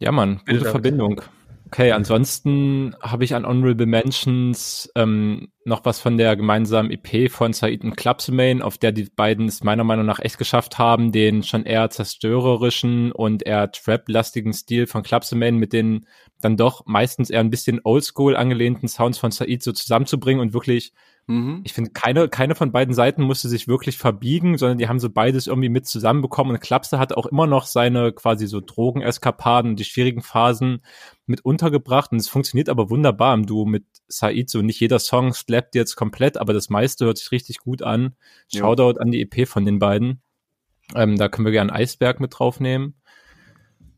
[SPEAKER 3] Ja, Mann, gute. Verbindung. Okay, ansonsten habe ich an Honorable Mentions ähm, noch was von der gemeinsamen EP von Said und Klapsemain, auf der die beiden es meiner Meinung nach echt geschafft haben, den schon eher zerstörerischen und eher trap-lastigen Stil von Klapsemain mit den dann doch meistens eher ein bisschen oldschool angelehnten Sounds von Said so zusammenzubringen und wirklich Mhm. Ich finde, keine, keine von beiden Seiten musste sich wirklich verbiegen, sondern die haben so beides irgendwie mit zusammenbekommen. Und Klapse hat auch immer noch seine quasi so Drogeneskapaden und die schwierigen Phasen mit untergebracht. Und es funktioniert aber wunderbar im Duo mit Said. So nicht jeder Song slappt jetzt komplett, aber das meiste hört sich richtig gut an. Shoutout ja. an die EP von den beiden. Ähm, da können wir gerne Eisberg mit draufnehmen.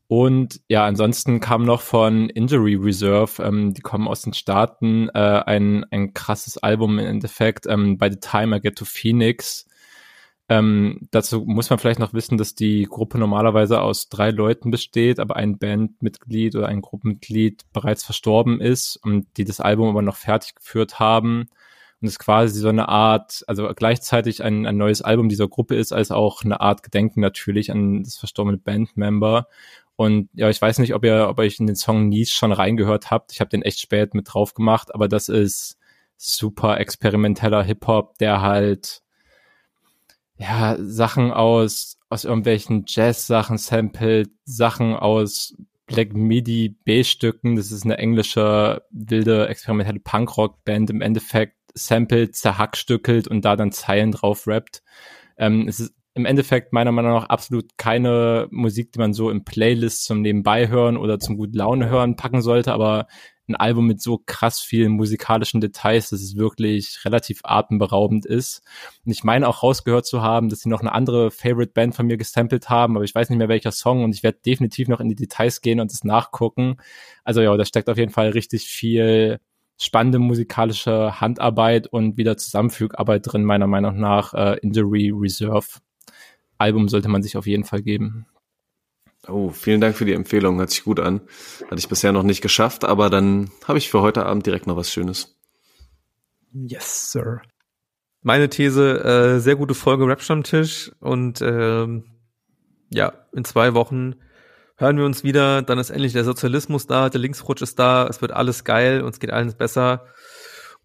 [SPEAKER 3] Und ja, ansonsten kam noch von Injury Reserve, ähm, die kommen aus den Staaten, äh, ein, ein krasses Album im Endeffekt, ähm, By the Time I Get to Phoenix. Ähm, dazu muss man vielleicht noch wissen, dass die Gruppe normalerweise aus drei Leuten besteht, aber ein Bandmitglied oder ein Gruppenmitglied bereits verstorben ist und die das Album aber noch fertig geführt haben und es quasi so eine Art, also gleichzeitig ein, ein neues Album dieser Gruppe ist, als auch eine Art Gedenken natürlich an das verstorbene Bandmember. Und ja, ich weiß nicht, ob ihr, ob ihr in den Song Niece schon reingehört habt. Ich habe den echt spät mit drauf gemacht, aber das ist super experimenteller Hip-Hop, der halt ja Sachen aus aus irgendwelchen Jazz-Sachen samplet, Sachen aus Black Midi B-Stücken. Das ist eine englische wilde experimentelle Punkrock-Band im Endeffekt samplet, zerhackstückelt und da dann Zeilen drauf rappt. Ähm, es ist im Endeffekt meiner Meinung nach absolut keine Musik, die man so im Playlist zum Nebenbei hören oder zum gut Laune hören packen sollte, aber ein Album mit so krass vielen musikalischen Details, dass es wirklich relativ atemberaubend ist. Und ich meine auch rausgehört zu haben, dass sie noch eine andere Favorite Band von mir gesampelt haben, aber ich weiß nicht mehr welcher Song und ich werde definitiv noch in die Details gehen und es nachgucken. Also ja, da steckt auf jeden Fall richtig viel spannende musikalische Handarbeit und wieder Zusammenfügarbeit drin, meiner Meinung nach, äh, Injury Reserve. Album sollte man sich auf jeden Fall geben.
[SPEAKER 4] Oh, vielen Dank für die Empfehlung. Hört sich gut an. Hatte ich bisher noch nicht geschafft, aber dann habe ich für heute Abend direkt noch was Schönes.
[SPEAKER 2] Yes, Sir. Meine These, äh, sehr gute Folge Rap Tisch und ähm, ja, in zwei Wochen hören wir uns wieder, dann ist endlich der Sozialismus da, der Linksrutsch ist da, es wird alles geil, uns geht alles besser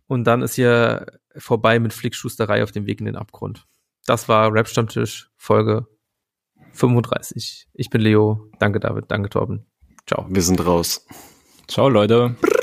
[SPEAKER 2] und dann ist hier vorbei mit Flickschusterei auf dem Weg in den Abgrund. Das war Rap Stammtisch Folge 35. Ich bin Leo. Danke David, danke Torben. Ciao.
[SPEAKER 4] Wir sind raus.
[SPEAKER 3] Ciao Leute. Brrr.